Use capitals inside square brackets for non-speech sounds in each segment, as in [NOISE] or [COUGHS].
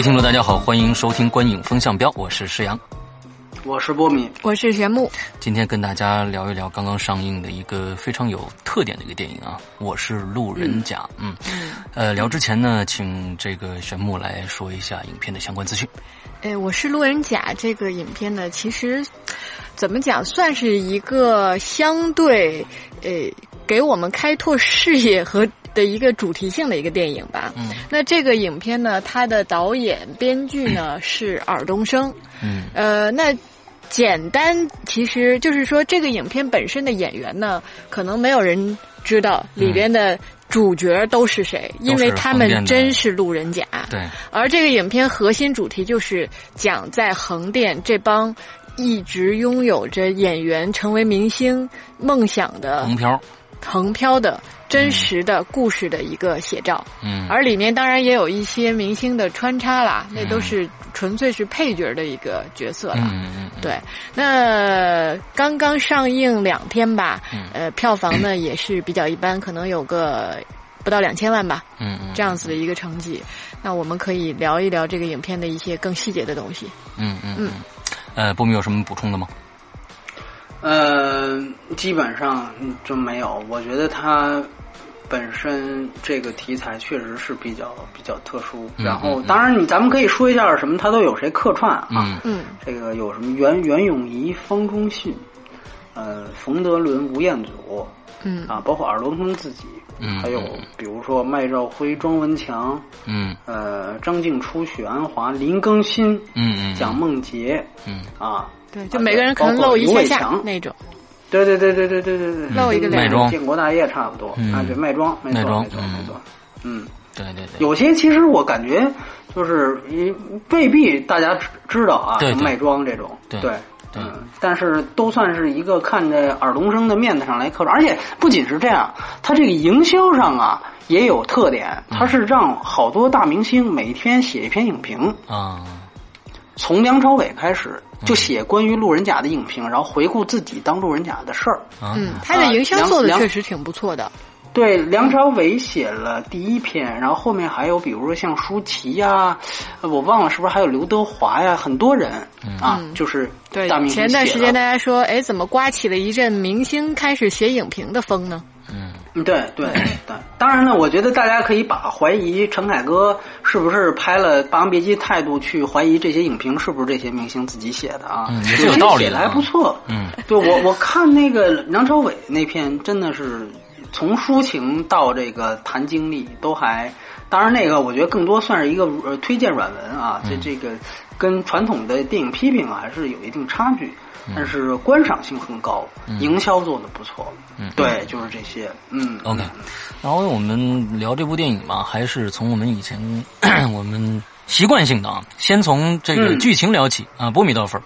位听众，大家好，欢迎收听《观影风向标》，我是石阳，我是波米，我是玄木。今天跟大家聊一聊刚刚上映的一个非常有特点的一个电影啊，我是路人甲。嗯，呃，聊之前呢，请这个玄木来说一下影片的相关资讯。哎，我是路人甲这个影片呢，其实怎么讲，算是一个相对呃给我们开拓视野和的一个主题性的一个电影吧。嗯，那这个影片呢，它的导演、编剧呢是尔冬升。嗯，呃，那简单其实就是说，这个影片本身的演员呢，可能没有人知道里边的主角都是谁，因为他们真是路人甲。对，而这个影片核心主题就是讲在横店这帮一直拥有着演员成为明星梦想的横漂。横漂的真实的故事的一个写照，嗯，而里面当然也有一些明星的穿插啦，那都是纯粹是配角的一个角色了，嗯嗯，对。那刚刚上映两天吧，呃，票房呢也是比较一般，可能有个不到两千万吧，嗯嗯，这样子的一个成绩。那我们可以聊一聊这个影片的一些更细节的东西。嗯嗯。嗯，呃，波米有什么补充的吗？呃，基本上就没有。我觉得它本身这个题材确实是比较比较特殊。然后，当然你咱们可以说一下什么，它都有谁客串啊？嗯，这个有什么袁袁咏仪、方中信，呃，冯德伦、吴彦祖，嗯啊，包括尔冬升自己，嗯，还有比如说麦兆辉、庄文强，嗯，呃，张静初、许鞍华、林更新，嗯嗯，蒋梦婕，嗯啊。对，就每个人可能露一下下那种。对对对对对对对对，露一个卖妆，建国大业差不多啊，对，卖庄，卖妆，没错没错，嗯，对对对，有些其实我感觉就是未必大家知道啊，卖庄这种，对对，嗯，但是都算是一个看着尔冬升的面子上来客串，而且不仅是这样，他这个营销上啊也有特点，他是让好多大明星每天写一篇影评啊。从梁朝伟开始就写关于路人甲的影评，然后回顾自己当路人甲的事儿。嗯，他的营销做的确实挺不错的。对，梁朝伟写了第一篇，然后后面还有比如说像舒淇呀，我忘了是不是还有刘德华呀，很多人啊，就是对。大明星前段时间大家说，哎，怎么刮起了一阵明星开始写影评的风呢？嗯，对对 [CLEARS THROAT] 对，当然了，我觉得大家可以把怀疑陈凯歌是不是拍了《霸王别姬》态度去怀疑这些影评是不是这些明星自己写的啊？嗯，也是有道理的，还不错。嗯，对我我看那个梁朝伟那篇，真的是从抒情到这个谈经历都还，当然那个我觉得更多算是一个呃推荐软文啊，这这个跟传统的电影批评还是有一定差距。但是观赏性很高，营销做的不错。嗯，对，就是这些。嗯，OK。然后我们聊这部电影嘛，还是从我们以前 [COUGHS] 我们习惯性的啊，先从这个剧情聊起啊。波米多少分？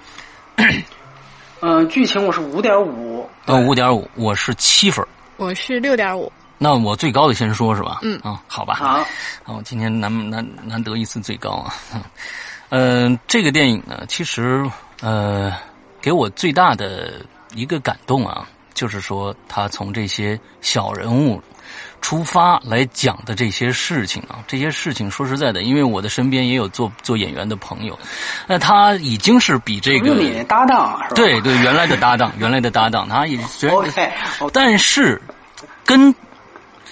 嗯，[COUGHS] 剧情我是五点五。呃，五点五，我是七分。我是六点五。那我最高的先说是吧？嗯啊，好吧。好。我今天难难难得一次最高啊。嗯，[LAUGHS] 这个电影呢，其实呃。给我最大的一个感动啊，就是说他从这些小人物出发来讲的这些事情啊，这些事情说实在的，因为我的身边也有做做演员的朋友，那他已经是比这个你搭档？对对，原来的搭档，[LAUGHS] 原来的搭档，他也虽然但是跟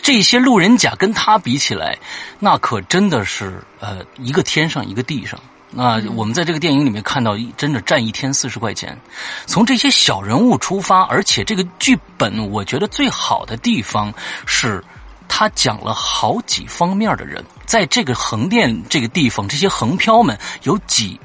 这些路人甲跟他比起来，那可真的是呃一个天上一个地上。那我们在这个电影里面看到，真的站一天四十块钱。从这些小人物出发，而且这个剧本，我觉得最好的地方是，他讲了好几方面的人，在这个横店这个地方，这些横漂们有几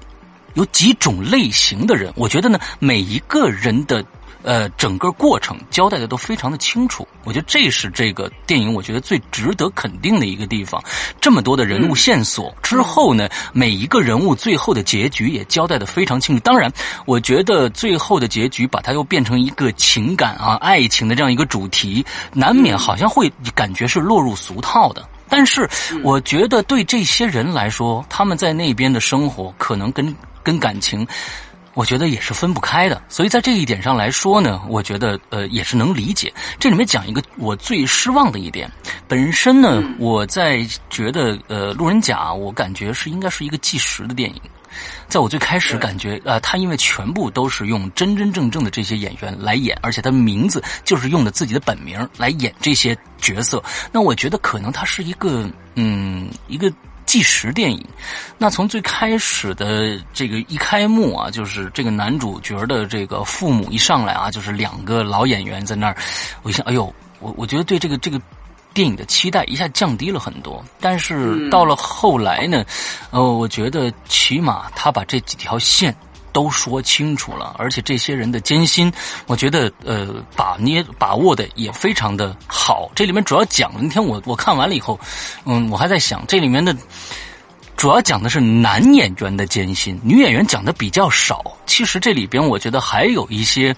有几种类型的人。我觉得呢，每一个人的呃，整个过程交代的都非常的清楚。我觉得这是这个电影我觉得最值得肯定的一个地方。这么多的人物线索之后呢，每一个人物最后的结局也交代的非常清楚。当然，我觉得最后的结局把它又变成一个情感啊、爱情的这样一个主题，难免好像会感觉是落入俗套的。但是，我觉得对这些人来说，他们在那边的生活可能跟跟感情。我觉得也是分不开的，所以在这一点上来说呢，我觉得呃也是能理解。这里面讲一个我最失望的一点，本身呢，我在觉得呃《路人甲》，我感觉是应该是一个纪实的电影。在我最开始感觉，呃，他因为全部都是用真真正正的这些演员来演，而且他名字就是用的自己的本名来演这些角色，那我觉得可能他是一个嗯一个。纪实电影，那从最开始的这个一开幕啊，就是这个男主角的这个父母一上来啊，就是两个老演员在那儿，我一想，哎呦，我我觉得对这个这个电影的期待一下降低了很多。但是到了后来呢，呃，我觉得起码他把这几条线。都说清楚了，而且这些人的艰辛，我觉得呃把捏把握的也非常的好。这里面主要讲，那天我我看完了以后，嗯，我还在想，这里面的主要讲的是男演员的艰辛，女演员讲的比较少。其实这里边我觉得还有一些，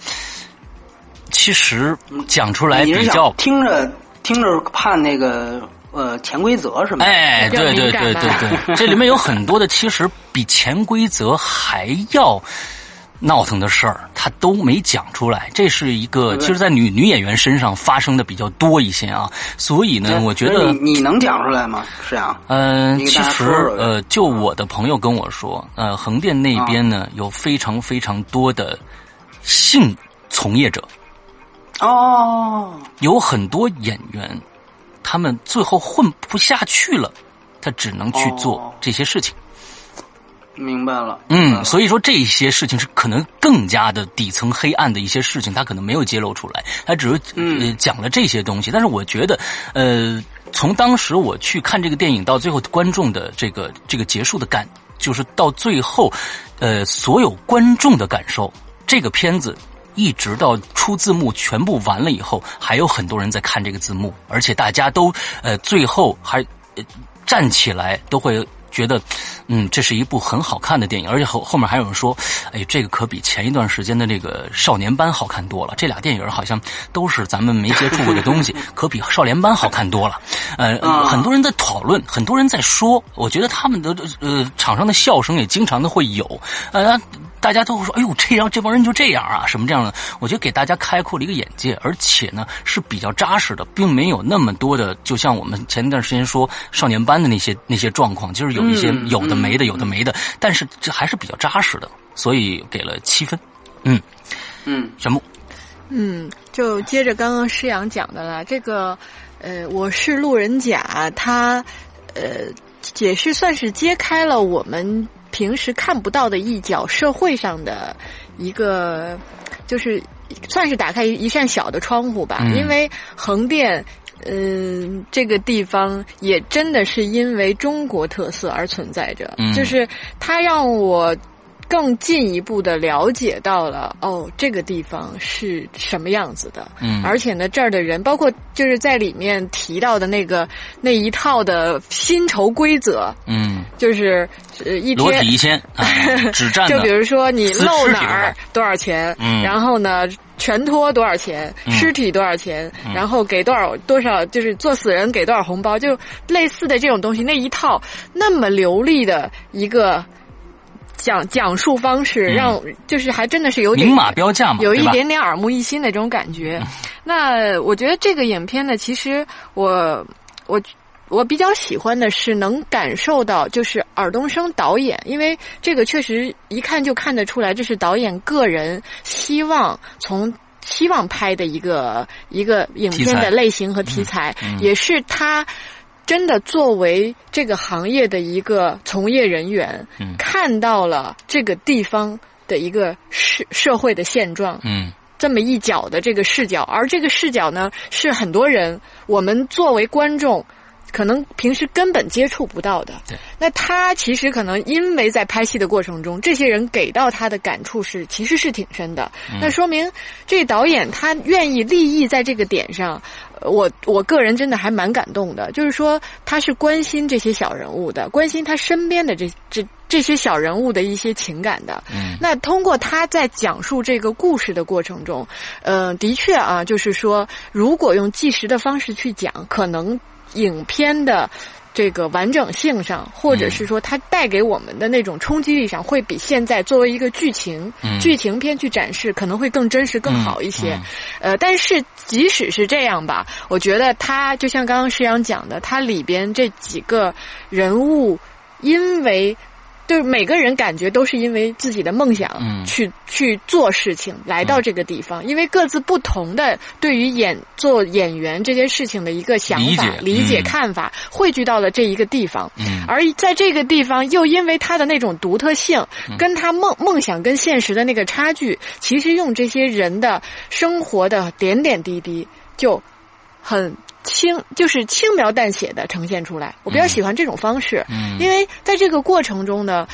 其实讲出来比较听着听着怕那个。呃，潜规则是吗？哎，对对对对对，这里面有很多的，其实比潜规则还要闹腾的事儿，他都没讲出来。这是一个，其实，在女女演员身上发生的比较多一些啊。所以呢，我觉得你能讲出来吗？是啊，嗯，其实呃，就我的朋友跟我说，呃，横店那边呢有非常非常多的性从业者，哦，有很多演员。他们最后混不下去了，他只能去做这些事情。明白了。嗯，所以说这些事情是可能更加的底层黑暗的一些事情，他可能没有揭露出来，他只是呃讲了这些东西。但是我觉得，呃，从当时我去看这个电影到最后观众的这个这个结束的感，就是到最后，呃，所有观众的感受，这个片子。一直到出字幕全部完了以后，还有很多人在看这个字幕，而且大家都呃最后还站起来都会觉得，嗯，这是一部很好看的电影，而且后后面还有人说，哎，这个可比前一段时间的那个少年班好看多了。这俩电影好像都是咱们没接触过的东西，[LAUGHS] 可比少年班好看多了。呃，很多人在讨论，很多人在说，我觉得他们的呃场上的笑声也经常的会有，呃。大家都会说：“哎呦，这样这帮人就这样啊？什么这样的？”我觉得给大家开阔了一个眼界，而且呢是比较扎实的，并没有那么多的，就像我们前一段时间说少年班的那些那些状况，就是有一些有的没的，有的没的。但是这还是比较扎实的，所以给了七分。嗯嗯，什么？嗯，就接着刚刚施阳讲的了。这个呃，我是路人甲，他呃，解释算是揭开了我们。平时看不到的一角，社会上的一个，就是算是打开一扇小的窗户吧。因为横店，嗯，这个地方也真的是因为中国特色而存在着。就是它让我。更进一步的了解到了哦，这个地方是什么样子的，嗯，而且呢，这儿的人，包括就是在里面提到的那个那一套的薪酬规则，嗯，就是呃一天裸体一千，[LAUGHS] 只占就比如说你露哪儿多少钱，嗯，然后呢全托多少钱，尸体多少钱，然后给多少多少，就是做死人给多少红包，就类似的这种东西，那一套那么流利的一个。讲讲述方式让就是还真的是有点明码标价嘛，有一点点耳目一新的这种感觉。那我觉得这个影片呢，其实我我我比较喜欢的是能感受到，就是尔冬升导演，因为这个确实一看就看得出来，这是导演个人希望从希望拍的一个一个影片的类型和题材，也是他。真的作为这个行业的一个从业人员，看到了这个地方的一个社社会的现状，嗯，这么一角的这个视角，而这个视角呢，是很多人我们作为观众可能平时根本接触不到的。对，那他其实可能因为在拍戏的过程中，这些人给到他的感触是其实是挺深的。那说明这导演他愿意立意在这个点上，呃我我个人真的还蛮感动的。就是说他是关心这些小人物的，关心他身边的这这这些小人物的一些情感的。嗯那通过他在讲述这个故事的过程中，呃，的确啊，就是说，如果用纪实的方式去讲，可能影片的这个完整性上，或者是说它带给我们的那种冲击力上，会比现在作为一个剧情、嗯剧情片去展示，可能会更真实、更好一些。嗯呃，但是即使是这样吧，我觉得它就像刚刚石阳讲的，它里边这几个人物，因为。就是每个人感觉都是因为自己的梦想嗯。去、去做事情，来到这个地方，因为各自不同的对于演做演员这件事情的一个想法、理解理解嗯看法，汇聚到了这一个地方。嗯。而在这个地方，又因为他的那种独特性，嗯。跟他梦梦想跟现实的那个差距，其实用这些人的生活的点点滴滴，就很轻，就是轻描淡写的呈现出来。我比较喜欢这种方式，嗯因为在这个过程中呢。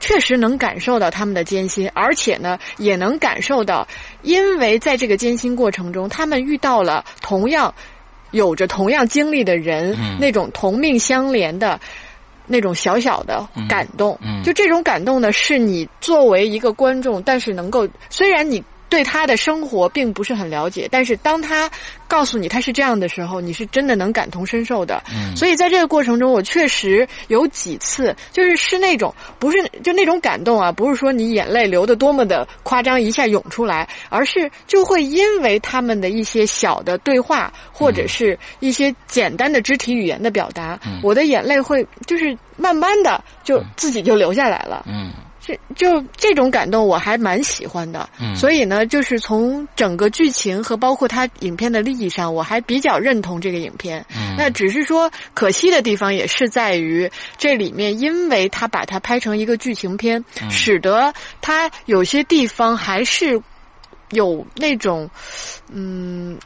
确实能感受到他们的艰辛，而且呢，也能感受到，因为在这个艰辛过程中，他们遇到了同样有着同样经历的人，嗯那种同命相连的那种小小的感动。嗯嗯就这种感动呢，是你作为一个观众，但是能够虽然你。对他的生活并不是很了解，但是当他告诉你他是这样的时候，你是真的能感同身受的。嗯所以在这个过程中，我确实有几次就是是那种不是就那种感动啊，不是说你眼泪流的多么的夸张一下涌出来，而是就会因为他们的一些小的对话，或者是一些简单的肢体语言的表达，嗯我的眼泪会就是慢慢的就自己就流下来了。嗯这就这种感动我还蛮喜欢的，嗯所以呢，就是从整个剧情和包括它影片的利益上，我还比较认同这个影片。嗯那只是说可惜的地方也是在于这里面，因为它把它拍成一个剧情片，嗯使得它有些地方还是有那种，嗯。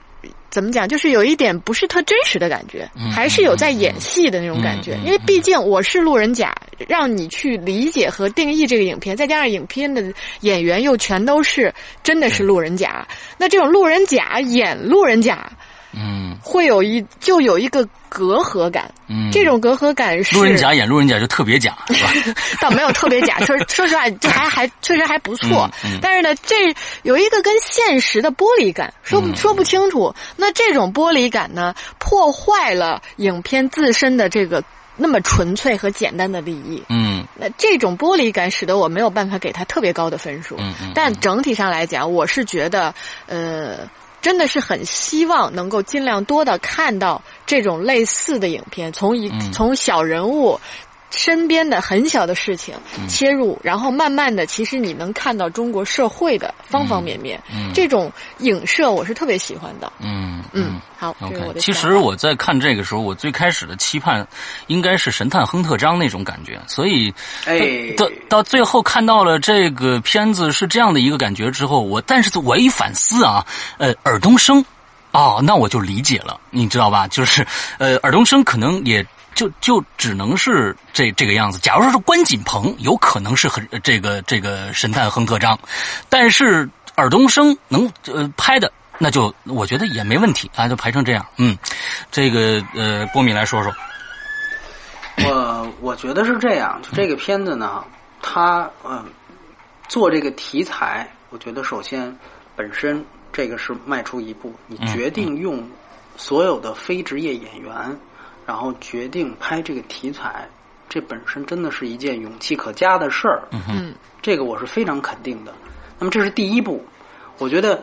怎么讲？就是有一点不是特真实的感觉，嗯还是有在演戏的那种感觉。因为毕竟我是路人甲，让你去理解和定义这个影片，再加上影片的演员又全都是真的是路人甲，那这种路人甲演路人甲，嗯会有一就有一个隔阂感。嗯，这种隔阂感是路人甲演路人甲就特别假，[LAUGHS] 是吧？倒没有特别假，说说实话，这还还确实还不错。嗯嗯但是呢，这有一个跟现实的剥离感，说不、嗯说不清楚。那这种剥离感呢，破坏了影片自身的这个那么纯粹和简单的利益。嗯那这种剥离感使得我没有办法给他特别高的分数。嗯嗯但整体上来讲，我是觉得，呃，真的是很希望能够尽量多的看到这种类似的影片，从一、嗯从小人物。身边的很小的事情嗯切入，然后慢慢的，其实你能看到中国社会的方方面面。嗯这种影射我是特别喜欢的。嗯嗯，好，这是我 OK，的其实我在看这个时候，我最开始的期盼应该是神探亨特张那种感觉，所以哎，到到最后看到了这个片子是这样的一个感觉之后，我但是我一反思啊，呃，尔冬升，哦，那我就理解了，你知道吧？就是呃，尔冬升可能也。就就只能是这这个样子。假如说是关锦鹏，有可能是很这个这个神探亨特张，但是尔冬升能呃拍的，那就我觉得也没问题啊，就拍成这样。嗯，这个呃，波米来说说。我我觉得是这样，就这个片子呢，它嗯做这个题材，我觉得首先本身这个是迈出一步，你嗯决定用所有的非职业演员，然后决定拍这个题材，这本身真的是一件勇气可嘉的事儿。嗯这个我是非常肯定的。那么这是第一步，我觉得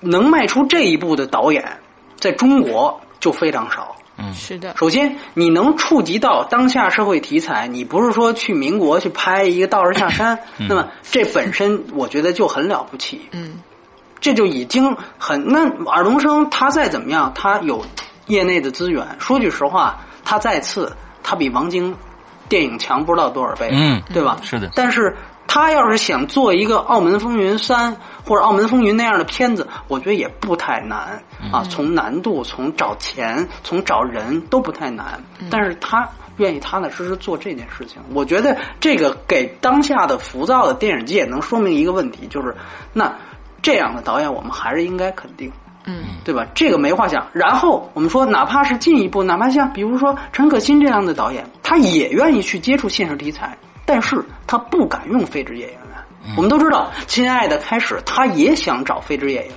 能迈出这一步的导演，在中国就非常少。嗯。是的，首先，你能触及到当下社会题材，你不是说去民国去拍一个道士下山，[LAUGHS] 那么这本身我觉得就很了不起，嗯。这就已经很那尔冬升他再怎么样，他有业内的资源。说句实话，他再次他比王晶电影强不知道多少倍，嗯对吧？是的但是他要是想做一个《澳门风云三》或者《澳门风云》那样的片子，我觉得也不太难啊。从难度、从找钱、从找人都不太难，但是他愿意踏踏实实做这件事情。我觉得这个给当下的浮躁的电影界能说明一个问题，就是那这样的导演，我们还是应该肯定。嗯对吧？这个没话讲。然后我们说，哪怕是进一步，哪怕像比如说陈可辛这样的导演，他也愿意去接触现实题材，但是他不敢用非职业演员。我们都知道，《亲爱的》开始他也想找非职业演员，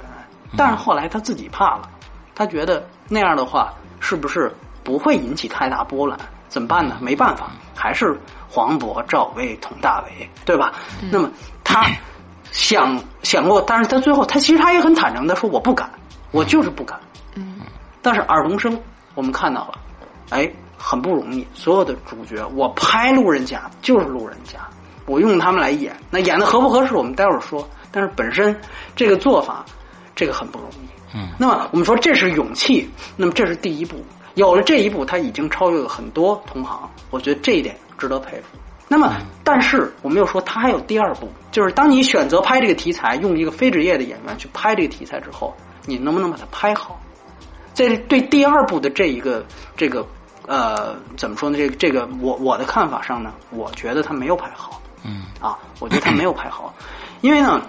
但是后来他自己怕了，他觉得那样的话是不是不会引起太大波澜？怎么办呢？没办法，还是黄渤、赵薇、佟大为，对吧？那么他想想过，但是他最后他其实他也很坦诚的说，我不敢，我就是不敢。嗯但是尔冬升，我们看到了，哎，很不容易。所有的主角，我拍路人甲就是路人甲，我用他们来演，那演的合不合适，我们待会儿说。但是本身这个做法，这个很不容易。嗯，那么我们说这是勇气，那么这是第一步。有了这一步，他已经超越了很多同行，我觉得这一点值得佩服。那么，但是我们又说，他还有第二步，就是当你选择拍这个题材，用一个非职业的演员去拍这个题材之后，你能不能把它拍好？在对第二部的这一个这个呃怎么说呢？这个这个我我的看法上呢，我觉得他没有拍好嗯啊，我觉得他没有拍好，因为呢，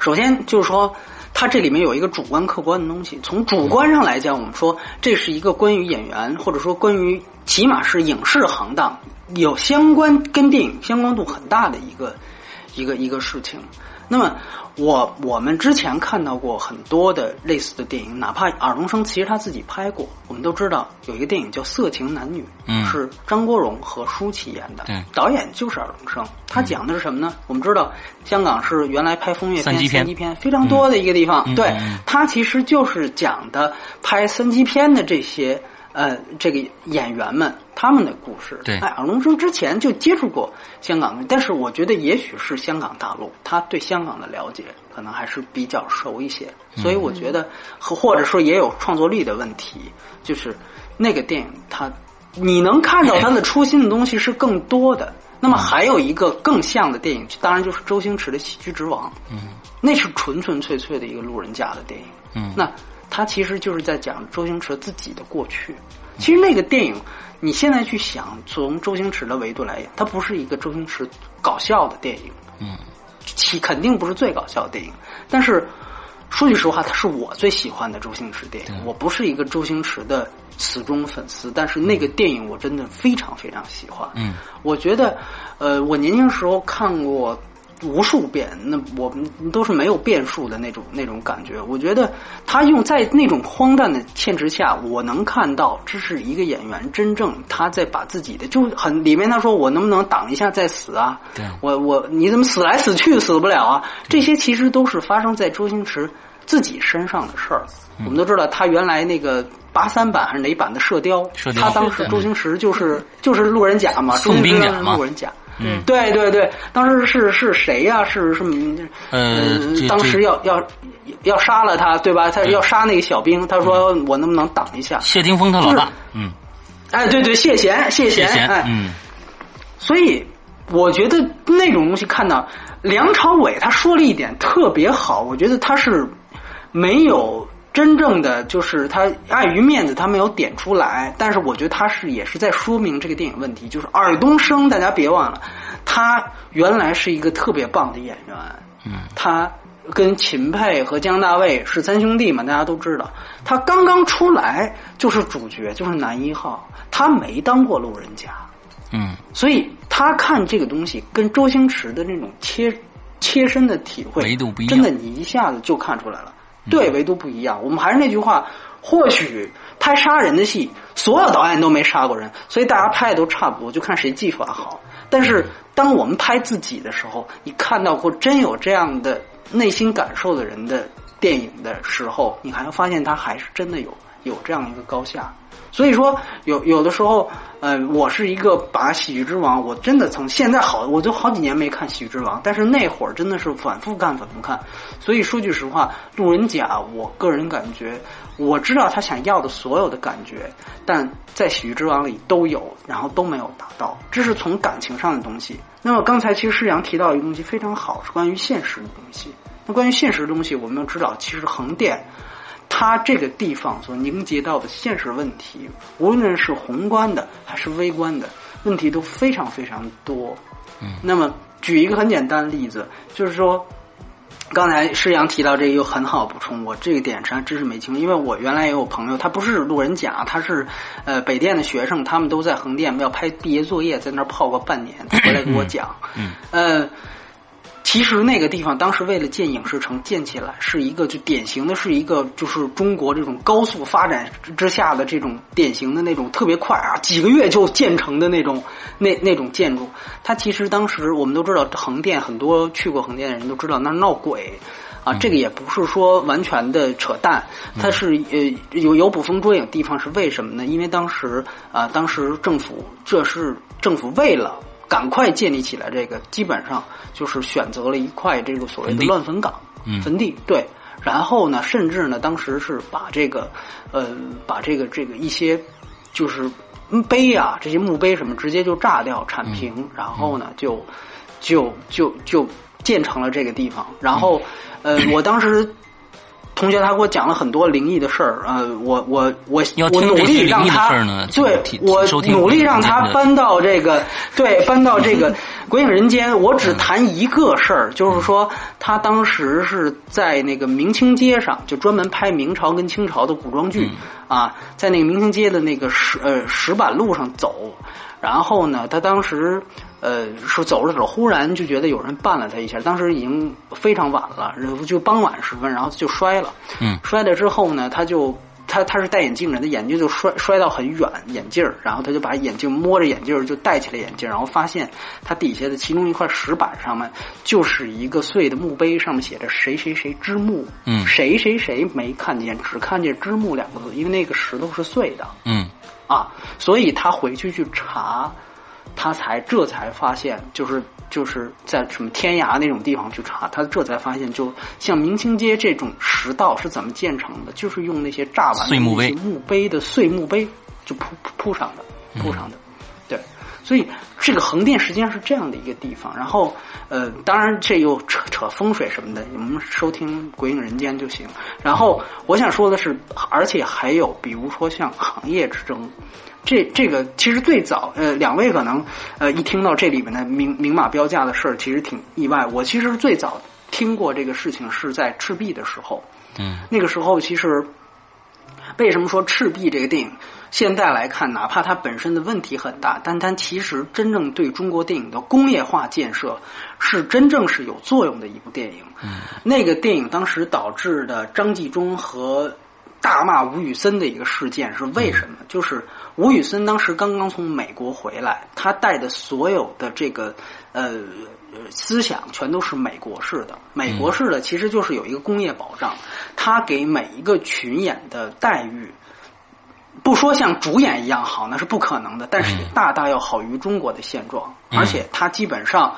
首先就是说。它这里面有一个主观客观的东西，从主观上来讲，我们说这是一个关于演员，或者说关于起码是影视行当有相关跟电影相关度很大的一个一个一个事情。那么我我们之前看到过很多的类似的电影，哪怕尔冬升其实他自己拍过，我们都知道有一个电影叫《色情男女》，嗯是张国荣和舒淇演的，对导演就是尔冬升。他讲的是什么呢？我们知道香港是原来拍风月片、三级片非常多的一个地方，对他其实就是讲的拍三级片的这些。呃，这个演员们他们的故事，对哎，尔冬升之前就接触过香港的，但是我觉得也许是香港大陆，他对香港的了解可能还是比较熟一些，所以我觉得和或者说也有创作力的问题，就是那个电影它你能看到他的初心的东西是更多的。那么还有一个更像的电影，当然就是周星驰的《喜剧之王》，嗯那是纯纯粹粹的一个路人甲的电影。嗯，那他其实就是在讲周星驰自己的过去。其实那个电影，你现在去想，从周星驰的维度来讲，它不是一个周星驰搞笑的电影，嗯其肯定不是最搞笑的电影。但是说句实话，它是我最喜欢的周星驰电影。我不是一个周星驰的死忠粉丝，但是那个电影我真的非常非常喜欢。嗯我觉得，呃，我年轻时候看过无数遍，那我们都是没有变数的那种那种感觉。我觉得他用在那种荒诞的现实下，我能看到这是一个演员真正他在把自己的就很里面他说我能不能挡一下再死啊？对我我你怎么死来死去死不了啊？这些其实都是发生在周星驰自己身上的事儿。我们都知道，他原来那个八三版还是哪版的《射雕》，射雕他当时周星驰就是就是路人甲嘛，周宋星驰当兵甲嘛路人甲。嗯。对。对对，当时是是谁呀、是是呃当时要要要杀了他，对吧？他要杀那个小兵，他说我能不能挡一下？谢霆锋他老就是爸，嗯，哎，对对，谢贤，谢贤，谢贤，哎，嗯。所以我觉得那种东西看到梁朝伟他说了一点特别好，我觉得他是没有真正的就是他碍于面子他没有点出来，但是我觉得他是也是在说明这个电影问题，就是尔冬升，大家别忘了，他原来是一个特别棒的演员，嗯他跟秦沛和姜大卫是三兄弟嘛，大家都知道。他刚刚出来就是主角，就是男一号，他没当过路人甲，嗯所以他看这个东西跟周星驰的那种切切身的体会，维度不一样真的你一下子就看出来了。对，维度不一样。我们还是那句话，或许拍杀人的戏，所有导演都没杀过人，所以大家拍的都差不多，就看谁技法好。但是当我们拍自己的时候，你看到过真有这样的内心感受的人的电影的时候，你还会发现他还是真的有有这样一个高下。所以说，有有的时候，呃，我是一个把《喜剧之王》，我真的从现在好，我就好几年没看《喜剧之王》，但是那会儿真的是反复看，反复看。所以说句实话，《路人甲》，我个人感觉，我知道他想要的所有的感觉，但在《喜剧之王》里都有，然后都没有达到，这是从感情上的东西。那么刚才其实施阳提到一个东西非常好，是关于现实的东西。那关于现实的东西，我们要知道，其实横店。它这个地方所凝结到的现实问题，无论是宏观的还是微观的问题，都非常非常多。嗯，那么举一个很简单的例子，就是说，刚才施阳提到这个又很好补充，我这个点上真是没清，因为我原来也有朋友，他不是路人甲，他是呃北电的学生，他们都在横店要拍毕业作业，在那儿泡过半年，他回来给我讲，嗯，呃。其实那个地方当时为了建影视城建起来，是一个就典型的是一个就是中国这种高速发展之下的这种典型的那种特别快啊，几个月就建成的那种那那种建筑。它其实当时我们都知道横店，很多去过横店的人都知道那闹鬼啊，这个也不是说完全的扯淡，它是呃有有捕风捉影地方是为什么呢？因为当时啊，当时政府这是政府为了。赶快建立起来，这个基本上就是选择了一块这个所谓的乱坟岗，坟地对。然后呢，甚至呢，当时是把这个，呃，把这个这个一些就是碑啊，这些墓碑什么，直接就炸掉铲平，然后呢，就就就就建成了这个地方。然后，呃，我当时。同学他给我讲了很多灵异的事儿，呃，我我我我努力让他，对，我努力让他搬到这个，对，搬到这个 [LAUGHS] 鬼影人间。我只谈一个事儿，就是说他当时是在那个明清街上，就专门拍明朝跟清朝的古装剧啊，在那个明清街的那个石呃石板路上走，然后呢，他当时。呃，说走着走，忽然就觉得有人绊了他一下。当时已经非常晚了，就傍晚时分，然后就摔了。嗯，摔了之后呢，他就他他是戴眼镜的，他眼镜就摔摔到很远，眼镜然后他就把眼镜摸着眼镜就戴起了眼镜，然后发现他底下的其中一块石板上面就是一个碎的墓碑，上面写着谁谁谁之墓。嗯，谁谁谁没看见，只看见之墓两个字，因为那个石头是碎的。嗯，啊，所以他回去去查。他才这才发现，就是就是在什么天涯那种地方去查，他这才发现，就像明清街这种石道是怎么建成的，就是用那些炸完的那些墓碑的碎墓碑就铺铺上的，铺上的。对，所以这个横店实际上是这样的一个地方。然后，呃，当然这又扯扯风水什么的，你们收听《鬼影人间》就行。然后我想说的是，而且还有，比如说像行业之争。这这个其实最早，呃，两位可能呃一听到这里面的明明码标价的事儿，其实挺意外。我其实最早听过这个事情是在《赤壁》的时候，嗯，那个时候其实为什么说《赤壁》这个电影现在来看，哪怕它本身的问题很大，但它其实真正对中国电影的工业化建设是真正是有作用的一部电影。嗯，那个电影当时导致的张纪中和。大骂吴宇森的一个事件是为什么？就是吴宇森当时刚刚从美国回来，他带的所有的这个呃思想全都是美国式的。美国式的其实就是有一个工业保障，他给每一个群演的待遇，不说像主演一样好，那是不可能的，但是大大要好于中国的现状，而且他基本上。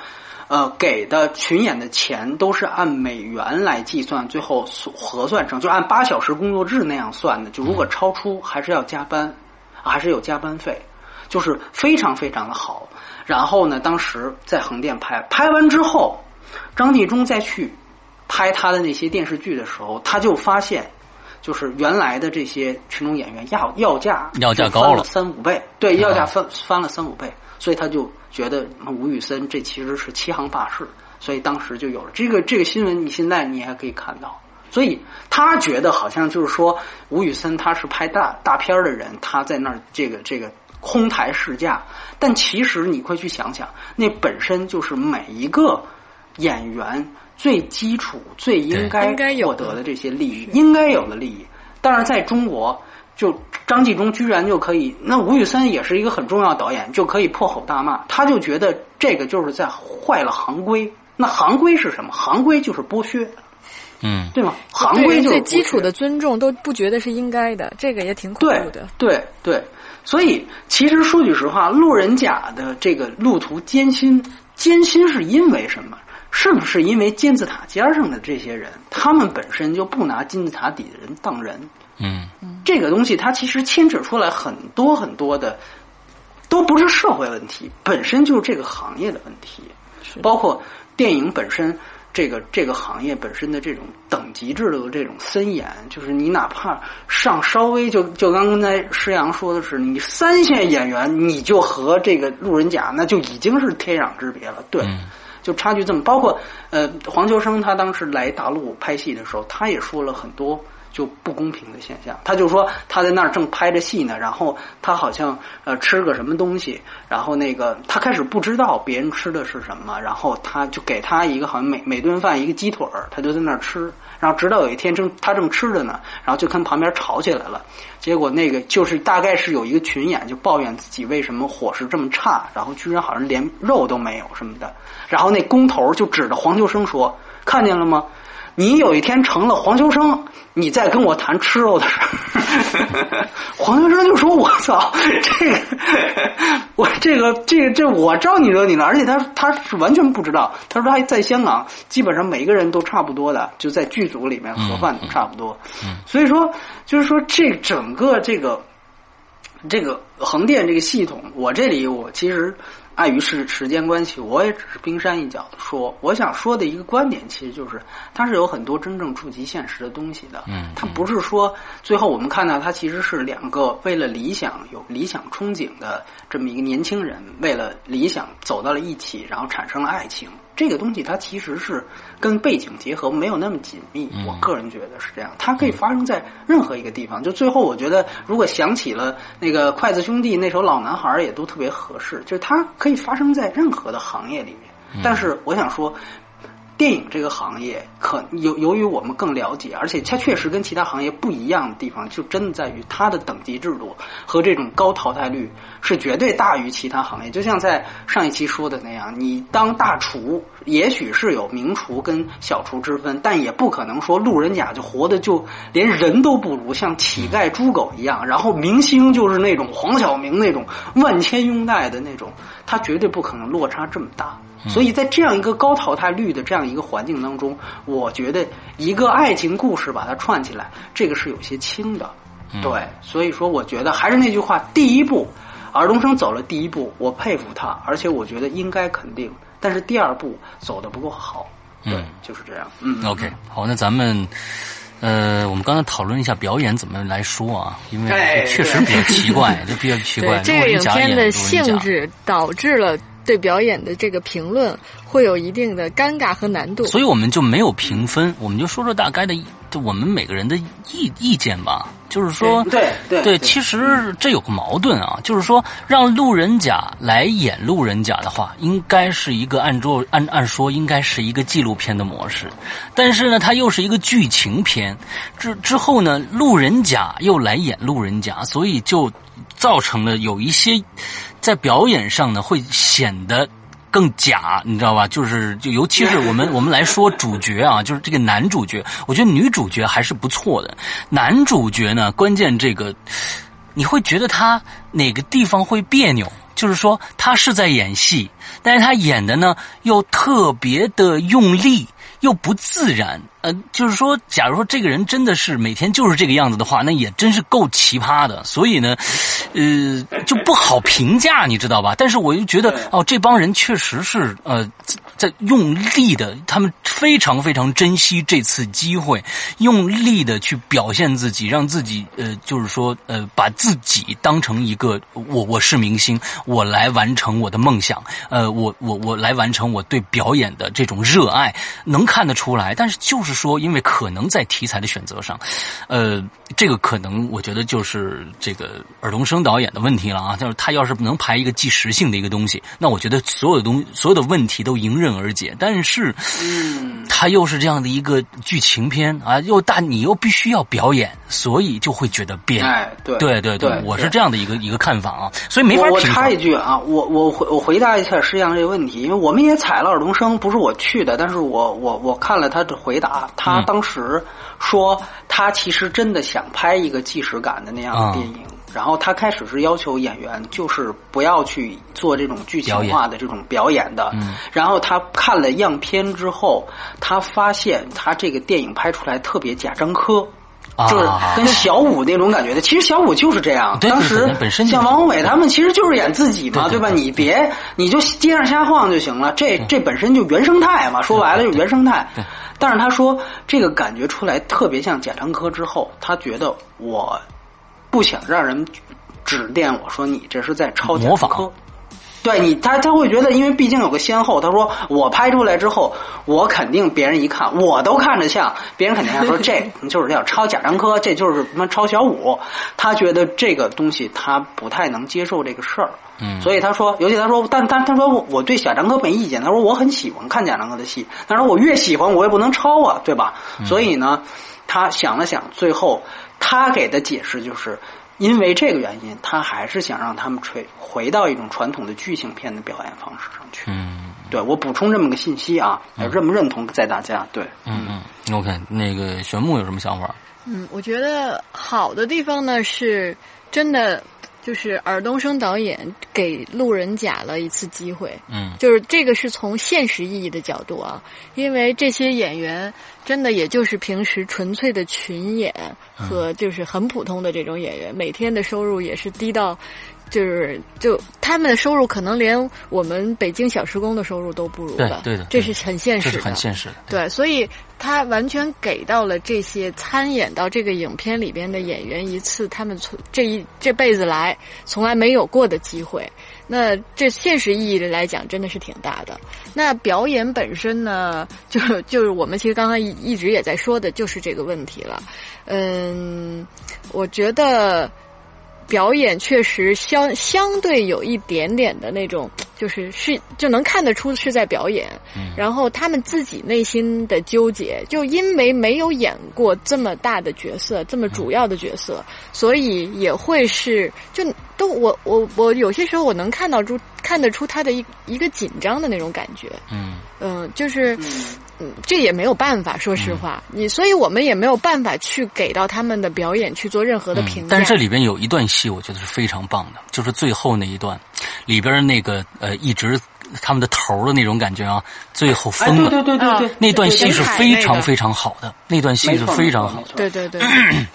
呃，给的群演的钱都是按美元来计算，最后核算成就按八小时工作制那样算的。就如果超出，还是要加班，还是有加班费，就是非常非常的好。然后呢，当时在横店拍，拍完之后，张纪中再去拍他的那些电视剧的时候，他就发现，就是原来的这些群众演员要要价要价高了三五倍，对，要价翻翻了三五倍，所以他就。觉得吴宇森这其实是欺行霸市，所以当时就有了这个这个新闻。你现在你还可以看到，所以他觉得好像就是说吴宇森他是拍大大片的人，他在那儿这个这个空台试驾。但其实你快去想想，那本身就是每一个演员最基础、最应该获得的这些利益，应该有的利益。但是在中国。就张纪中居然就可以，那吴宇森也是一个很重要导演，就可以破口大骂，他就觉得这个就是在坏了行规。那行规是什么？行规就是剥削，嗯，对吗？行规就是最基础的尊重都不觉得是应该的，这个也挺恐怖的。对对，所以其实说句实话，路人甲的这个路途艰辛，艰辛是因为什么？是不是因为金字塔尖上的这些人，他们本身就不拿金字塔底的人当人？嗯，这个东西它其实牵扯出来很多很多的，都不是社会问题，本身就是这个行业的问题，包括电影本身这个这个行业本身的这种等级制度的这种森严，就是你哪怕上稍微就就刚才施洋说的是，你三线演员你就和这个路人甲那就已经是天壤之别了，对。就差距这么，包括呃，黄秋生他当时来大陆拍戏的时候，他也说了很多就不公平的现象。他就说他在那儿正拍着戏呢，然后他好像呃吃个什么东西，然后那个他开始不知道别人吃的是什么，然后他就给他一个好像每每顿饭一个鸡腿儿，他就在那儿吃。然后直到有一天正他正吃着呢，然后就跟旁边吵起来了。结果那个就是大概是有一个群演就抱怨自己为什么伙食这么差，然后居然好像连肉都没有什么的。然后那工头就指着黄秋生说：“看见了吗？你有一天成了黄秋生，你再跟我谈吃肉的事儿。[LAUGHS] ”黄秋生就说：“我操，这个我这个这个这我招你惹你了？而且他他是完全不知道。他说他在香港基本上每个人都差不多的，就在剧组里面盒饭都差不多。所以说就是说这整个这个这个横店这个系统，我这里我其实。”碍于是时间关系，我也只是冰山一角的说。我想说的一个观点，其实就是它是有很多真正触及现实的东西的。嗯，它不是说最后我们看到它其实是两个为了理想有理想憧憬的这么一个年轻人，为了理想走到了一起，然后产生了爱情。这个东西它其实是跟背景结合没有那么紧密，我个人觉得是这样。它可以发生在任何一个地方。就最后，我觉得如果想起了那个筷子兄弟那首《老男孩》，也都特别合适。就是它可以发生在任何的行业里面。但是我想说。电影这个行业，可由由于我们更了解，而且它确实跟其他行业不一样的地方，就真的在于它的等级制度和这种高淘汰率是绝对大于其他行业。就像在上一期说的那样，你当大厨，也许是有名厨跟小厨之分，但也不可能说路人甲就活的就连人都不如，像乞丐、猪狗一样。然后明星就是那种黄晓明那种万千拥戴的那种，他绝对不可能落差这么大。所以在这样一个高淘汰率的这样一个环境当中，我觉得一个爱情故事把它串起来，这个是有些轻的。对，所以说我觉得还是那句话，第一步，尔冬升走了第一步，我佩服他，而且我觉得应该肯定。但是第二步走的不够好，对，就是这样。嗯，OK，好，那咱们呃，我们刚才讨论一下表演怎么来说啊，因为确实比较奇怪，就比较奇怪。这个影片的性质导致了。对表演的这个评论会有一定的尴尬和难度，所以我们就没有评分，我们就说说大概的，就我们每个人的意意见吧。就是说，对对对，其实这有个矛盾啊，就是说让路人甲来演路人甲的话，应该是一个按照按按说应该是一个纪录片的模式，但是呢，它又是一个剧情片。之之后呢，路人甲又来演路人甲，所以就造成了有一些。在表演上呢，会显得更假，你知道吧？就是就尤其是我们 [LAUGHS] 我们来说主角啊，就是这个男主角，我觉得女主角还是不错的。男主角呢，关键这个你会觉得他哪个地方会别扭，就是说他是在演戏，但是他演的呢又特别的用力。又不自然，呃，就是说，假如说这个人真的是每天就是这个样子的话，那也真是够奇葩的。所以呢，呃，就不好评价，你知道吧？但是我又觉得，哦，这帮人确实是，呃。在用力的，他们非常非常珍惜这次机会，用力的去表现自己，让自己呃，就是说呃，把自己当成一个我我是明星，我来完成我的梦想，呃，我我我来完成我对表演的这种热爱，能看得出来。但是就是说，因为可能在题材的选择上，呃，这个可能我觉得就是这个尔冬升导演的问题了啊。就是他要是能拍一个纪实性的一个东西，那我觉得所有的东所有的问题都迎刃。而解，但是，嗯，它又是这样的一个剧情片啊，又大，你又必须要表演，所以就会觉得别哎，对，对对对，我是这样的一个一个看法啊，所以没法。我插一句啊，我我回我回答一下实际上这个问题，因为我们也采了尔冬升，不是我去的，但是我我我看了他的回答，话，他当时说他其实真的想拍一个纪实感的那样的电影。然后他开始是要求演员就是不要去做这种剧情化的这种表演的。然后他看了样片之后，他发现他这个电影拍出来特别贾樟柯。就是跟小五那种感觉的，其实小五就是这样。当时像王宏伟他们其实就是演自己嘛，对吧？你别你就街上瞎晃就行了，这这本身就原生态嘛，说白了就原生态。但是他说这个感觉出来特别像贾樟柯之后，他觉得我不想让人指点我说你这是在抄贾樟柯。对你，他他会觉得，因为毕竟有个先后。他说我拍出来之后，我肯定别人一看，我都看着像，别人肯定要说 [LAUGHS] 这就是要抄贾樟柯，这就是什么抄小五。他觉得这个东西他不太能接受这个事儿，嗯，所以他说，尤其他说，但但他说我对贾樟柯没意见。他说我很喜欢看贾樟柯的戏，他说我越喜欢我也不能抄啊，对吧？所以呢，他想了想，最后他给的解释就是。因为这个原因，他还是想让他们回回到一种传统的剧情片的表演方式上去。嗯，对我补充这么个信息啊，认不认同在大家？对，嗯嗯，OK，那个玄牧有什么想法？嗯，我觉得好的地方呢，是真的。就是尔冬升导演给路人甲了一次机会，嗯，就是这个是从现实意义的角度啊，因为这些演员真的也就是平时纯粹的群演和就是很普通的这种演员，每天的收入也是低到。就是就他们的收入可能连我们北京小时工的收入都不如的，对的，这是很现实的，很现实的。对，所以他完全给到了这些参演到这个影片里边的演员一次他们从这一这辈子来从来没有过的机会。那这现实意义的来讲，真的是挺大的。那表演本身呢，就就是我们其实刚刚一一直也在说的，就是这个问题了。嗯，我觉得。表演确实相相对有一点点的那种，就是是就能看得出是在表演。然后他们自己内心的纠结，就因为没有演过这么大的角色，这么主要的角色，所以也会是就都我我我有些时候我能看到出看得出他的一一个紧张的那种感觉。嗯嗯，就是。嗯，这也没有办法，说实话，你所以我们也没有办法去给到他们的表演去做任何的评价。但是这里边有一段戏，我觉得是非常棒的，就是最后那一段，里边那个呃一直。他们的头的那种感觉啊，最后疯了。对对对对，那段戏是非常非常好的，那段戏是非常好的。对对对，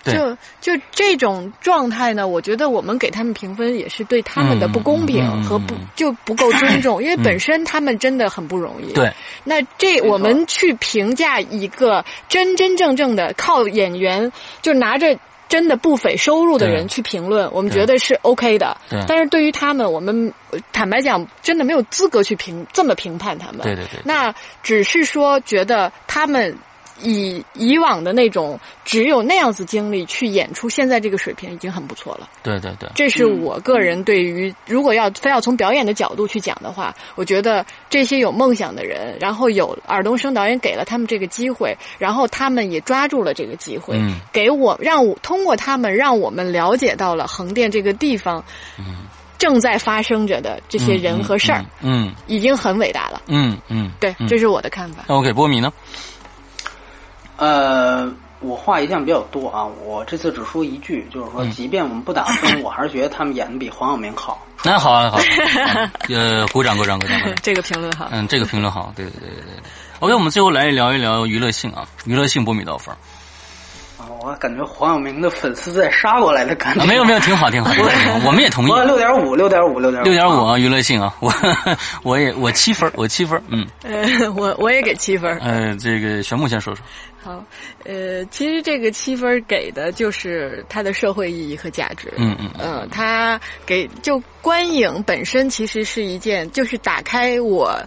就就这种状态呢，我觉得我们给他们评分也是对他们的不公平和不就不够尊重，因为本身他们真的很不容易。对，那这我们去评价一个真真正正的靠演员就拿着。真的不菲收入的人去评论，我们觉得是 OK 的。但是对于他们，我们坦白讲，真的没有资格去评这么评判他们。对对对。那只是说，觉得他们。以以往的那种只有那样子经历去演出现在这个水平已经很不错了。对对对，这是我个人对于如果要非要从表演的角度去讲的话，我觉得这些有梦想的人，然后有尔冬升导演给了他们这个机会，然后他们也抓住了这个机会，给我让我通过他们让我们了解到了横店这个地方，正在发生着的这些人和事儿，嗯，已经很伟大了。嗯嗯，对，这是我的看法。那我给波米呢？呃，我话一向比较多啊，我这次只说一句，就是说，即便我们不打分，我还是觉得他们演的比黄晓明好。那好啊，好，[LAUGHS] 呃，鼓掌，鼓掌，鼓掌。这个评论好。嗯，这个评论好，对对对对对。OK，我们最后来聊一聊娱乐性啊，娱乐性波米多少分？啊，我感觉黄晓明的粉丝在杀过来的感觉。没有没有，挺好挺好，我们也同意。六点五，六点五，六点六点五啊，娱乐性啊，我 [LAUGHS] 我也我七分，我七分，嗯。呃，我我也给七分。呃，这个玄牧先说说。好，呃，其实这个七分给的就是它的社会意义和价值。嗯嗯嗯，它给就观影本身其实是一件，就是打开我。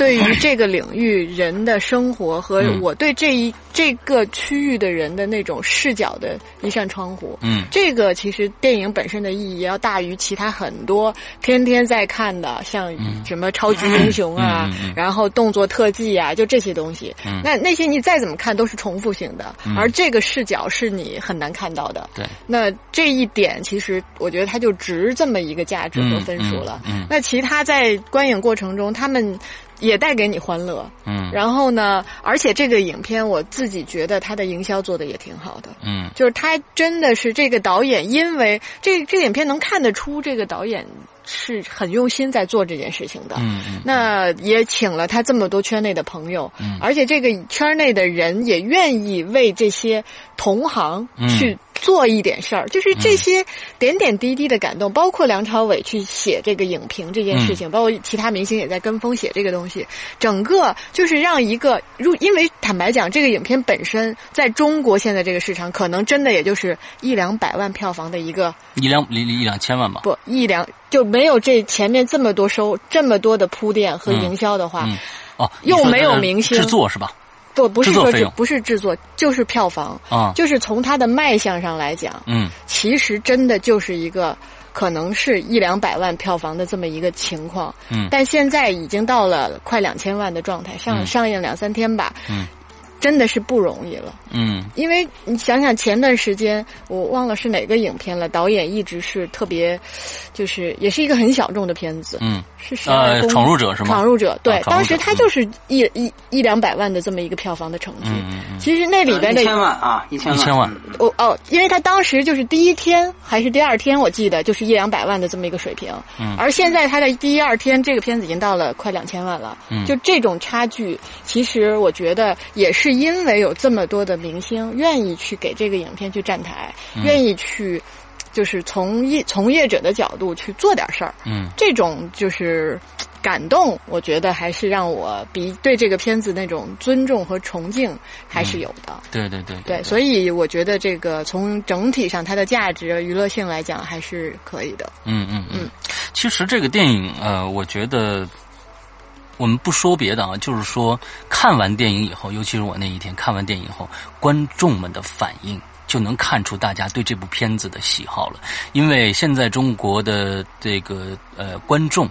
对于这个领域人的生活和我对这一这个区域的人的那种视角的一扇窗户，嗯，这个其实电影本身的意义要大于其他很多天天在看的，像什么超级英雄啊，然后动作特技啊，就这些东西。嗯那那些你再怎么看都是重复性的，而这个视角是你很难看到的。对，那这一点其实我觉得它就值这么一个价值和分数了。嗯，那其他在观影过程中他们。也带给你欢乐。嗯然后呢，而且这个影片我自己觉得它的营销做的也挺好的。嗯就是他真的是这个导演，因为这这个影片能看得出这个导演是很用心在做这件事情的。嗯嗯那也请了他这么多圈内的朋友，嗯而且这个圈内的人也愿意为这些同行嗯去做一点事儿，就是这些点点滴滴的感动，包括梁朝伟去写这个影评这件事情，包括其他明星也在跟风写这个东西，整个就是让一个如，因为坦白讲，这个影片本身在中国现在这个市场，可能真的也就是一两百万票房的一个一两一一两千万吧。不一两就没有这前面这么多收这么多的铺垫和营销的话，嗯哦，又没有明星制作是吧？不不是说制制作费用。不是制作，就是票房，啊，就是从它的卖相上来讲，嗯。其实真的就是一个可能是一两百万票房的这么一个情况，嗯。但现在已经到了快两千万的状态，上、嗯。上映两三天吧，嗯真的是不容易了。嗯因为你想想前段时间我忘了是哪个影片了，导演一直是特别，就是也是一个很小众的片子，嗯是呃，闯入者是吗？闯入者对，啊入者当时他就是一一一两百万的这么一个票房的成绩。嗯嗯嗯其实那里边的一千万啊，一千万，一千万嗯哦哦，因为他当时就是第一天还是第二天，我记得就是一两百万的这么一个水平。嗯而现在他的第一二天，这个片子已经到了快两千万了。嗯就这种差距，其实我觉得也是因为有这么多的明星愿意去给这个影片去站台，嗯愿意去，就是从业从业者的角度去做点事儿。嗯这种就是感动，我觉得还是让我比对这个片子那种尊重和崇敬还是有的。对对对对，所以我觉得这个从整体上它的价值、娱乐性来讲还是可以的。嗯嗯嗯，其实这个电影呃，我觉得我们不说别的啊，就是说看完电影以后，尤其是我那一天看完电影以后，观众们的反应。就能看出大家对这部片子的喜好了，因为现在中国的这个呃观众，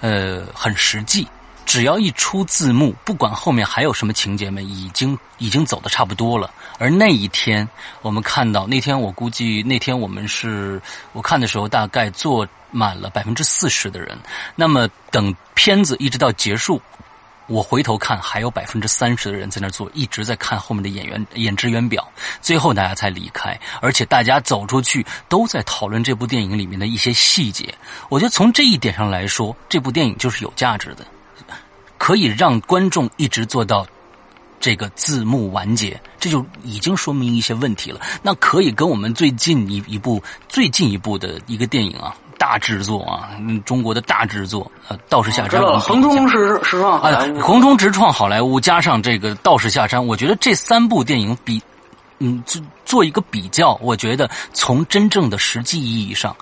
呃很实际，只要一出字幕，不管后面还有什么情节们，已经已经走的差不多了。而那一天，我们看到那天，我估计那天我们是我看的时候，大概坐满了百分之四十的人。那么等片子一直到结束。我回头看，还有百分之三十的人在那坐，一直在看后面的演员演职员表。最后大家才离开，而且大家走出去都在讨论这部电影里面的一些细节。我觉得从这一点上来说，这部电影就是有价值的，可以让观众一直做到这个字幕完结，这就已经说明一些问题了。那可以跟我们最近一一部最近一部的一个电影啊。大制作啊，嗯，中国的大制作，呃，道士下山，横冲直直撞好莱坞，横冲直撞好莱坞，加上这个道士下山，我觉得这三部电影比，嗯，做做一个比较，我觉得从真正的实际意义上，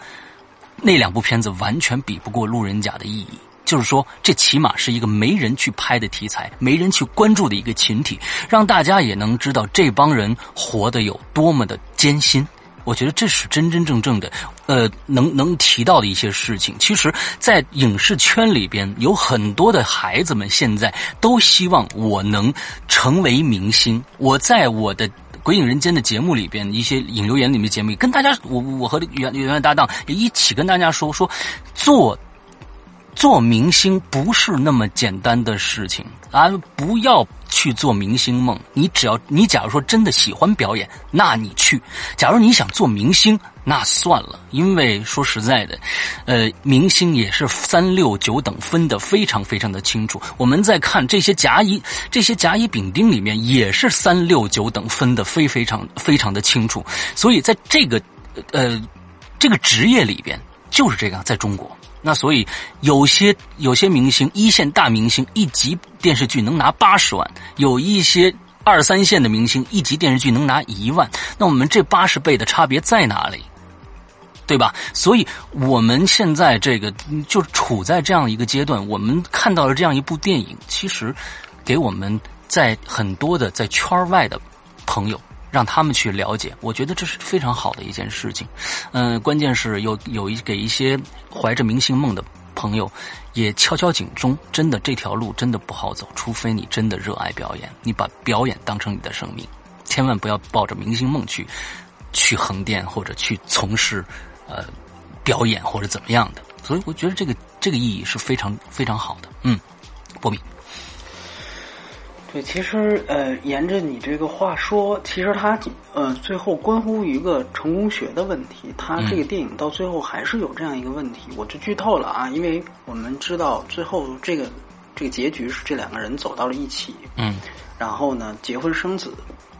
那两部片子完全比不过路人甲的意义。就是说，这起码是一个没人去拍的题材，没人去关注的一个群体，让大家也能知道这帮人活得有多么的艰辛。我觉得这是真真正正的，呃，能能提到的一些事情。其实，在影视圈里边，有很多的孩子们现在都希望我能成为明星。我在我的《鬼影人间》的节目里边，一些引流言里面节目，跟大家，我我和原原来搭档也一起跟大家说说，做。做明星不是那么简单的事情啊！不要去做明星梦。你只要你假如说真的喜欢表演，那你去；假如你想做明星，那算了。因为说实在的，呃，明星也是三六九等分的非常非常的清楚。我们在看这些甲乙这些甲乙丙丁里面，也是三六九等分的非非常非常的清楚。所以在这个呃这个职业里边，就是这样，在中国。那所以有些有些明星一线大明星一集电视剧能拿八十万，有一些二三线的明星一集电视剧能拿一万，那我们这八十倍的差别在哪里？对吧？所以我们现在这个就处在这样一个阶段，我们看到了这样一部电影，其实给我们在很多的在圈外的朋友。让他们去了解，我觉得这是非常好的一件事情。嗯、关键是有有一给一些怀着明星梦的朋友也敲敲警钟，真的这条路真的不好走，除非你真的热爱表演，你把表演当成你的生命，千万不要抱着明星梦去去横店或者去从事呃表演或者怎么样的。所以我觉得这个这个意义是非常非常好的。嗯，波米。对，其实呃，沿着你这个话说，其实它呃最后关乎于一个成功学的问题。它这个电影到最后还是有这样一个问题，我就剧透了啊，因为我们知道最后这个这个结局是这两个人走到了一起，嗯然后呢结婚生子，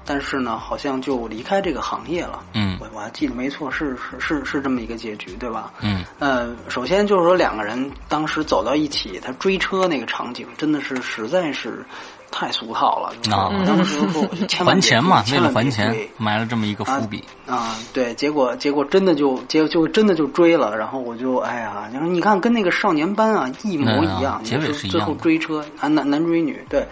但是呢好像就离开这个行业了。嗯我我还记得没错，是是是是这么一个结局，对吧？嗯呃，首先就是说两个人当时走到一起，他追车那个场景真的是实在是太俗套了。就是啊我当时说，我就千万别还钱嘛，为了还钱追埋了这么一个伏笔。啊，对，结果结果真的就结就真的就追了，然后我就哎呀，你说你看跟那个少年班啊一模一样，嗯结尾就是最后一样的追车男男男追女，对，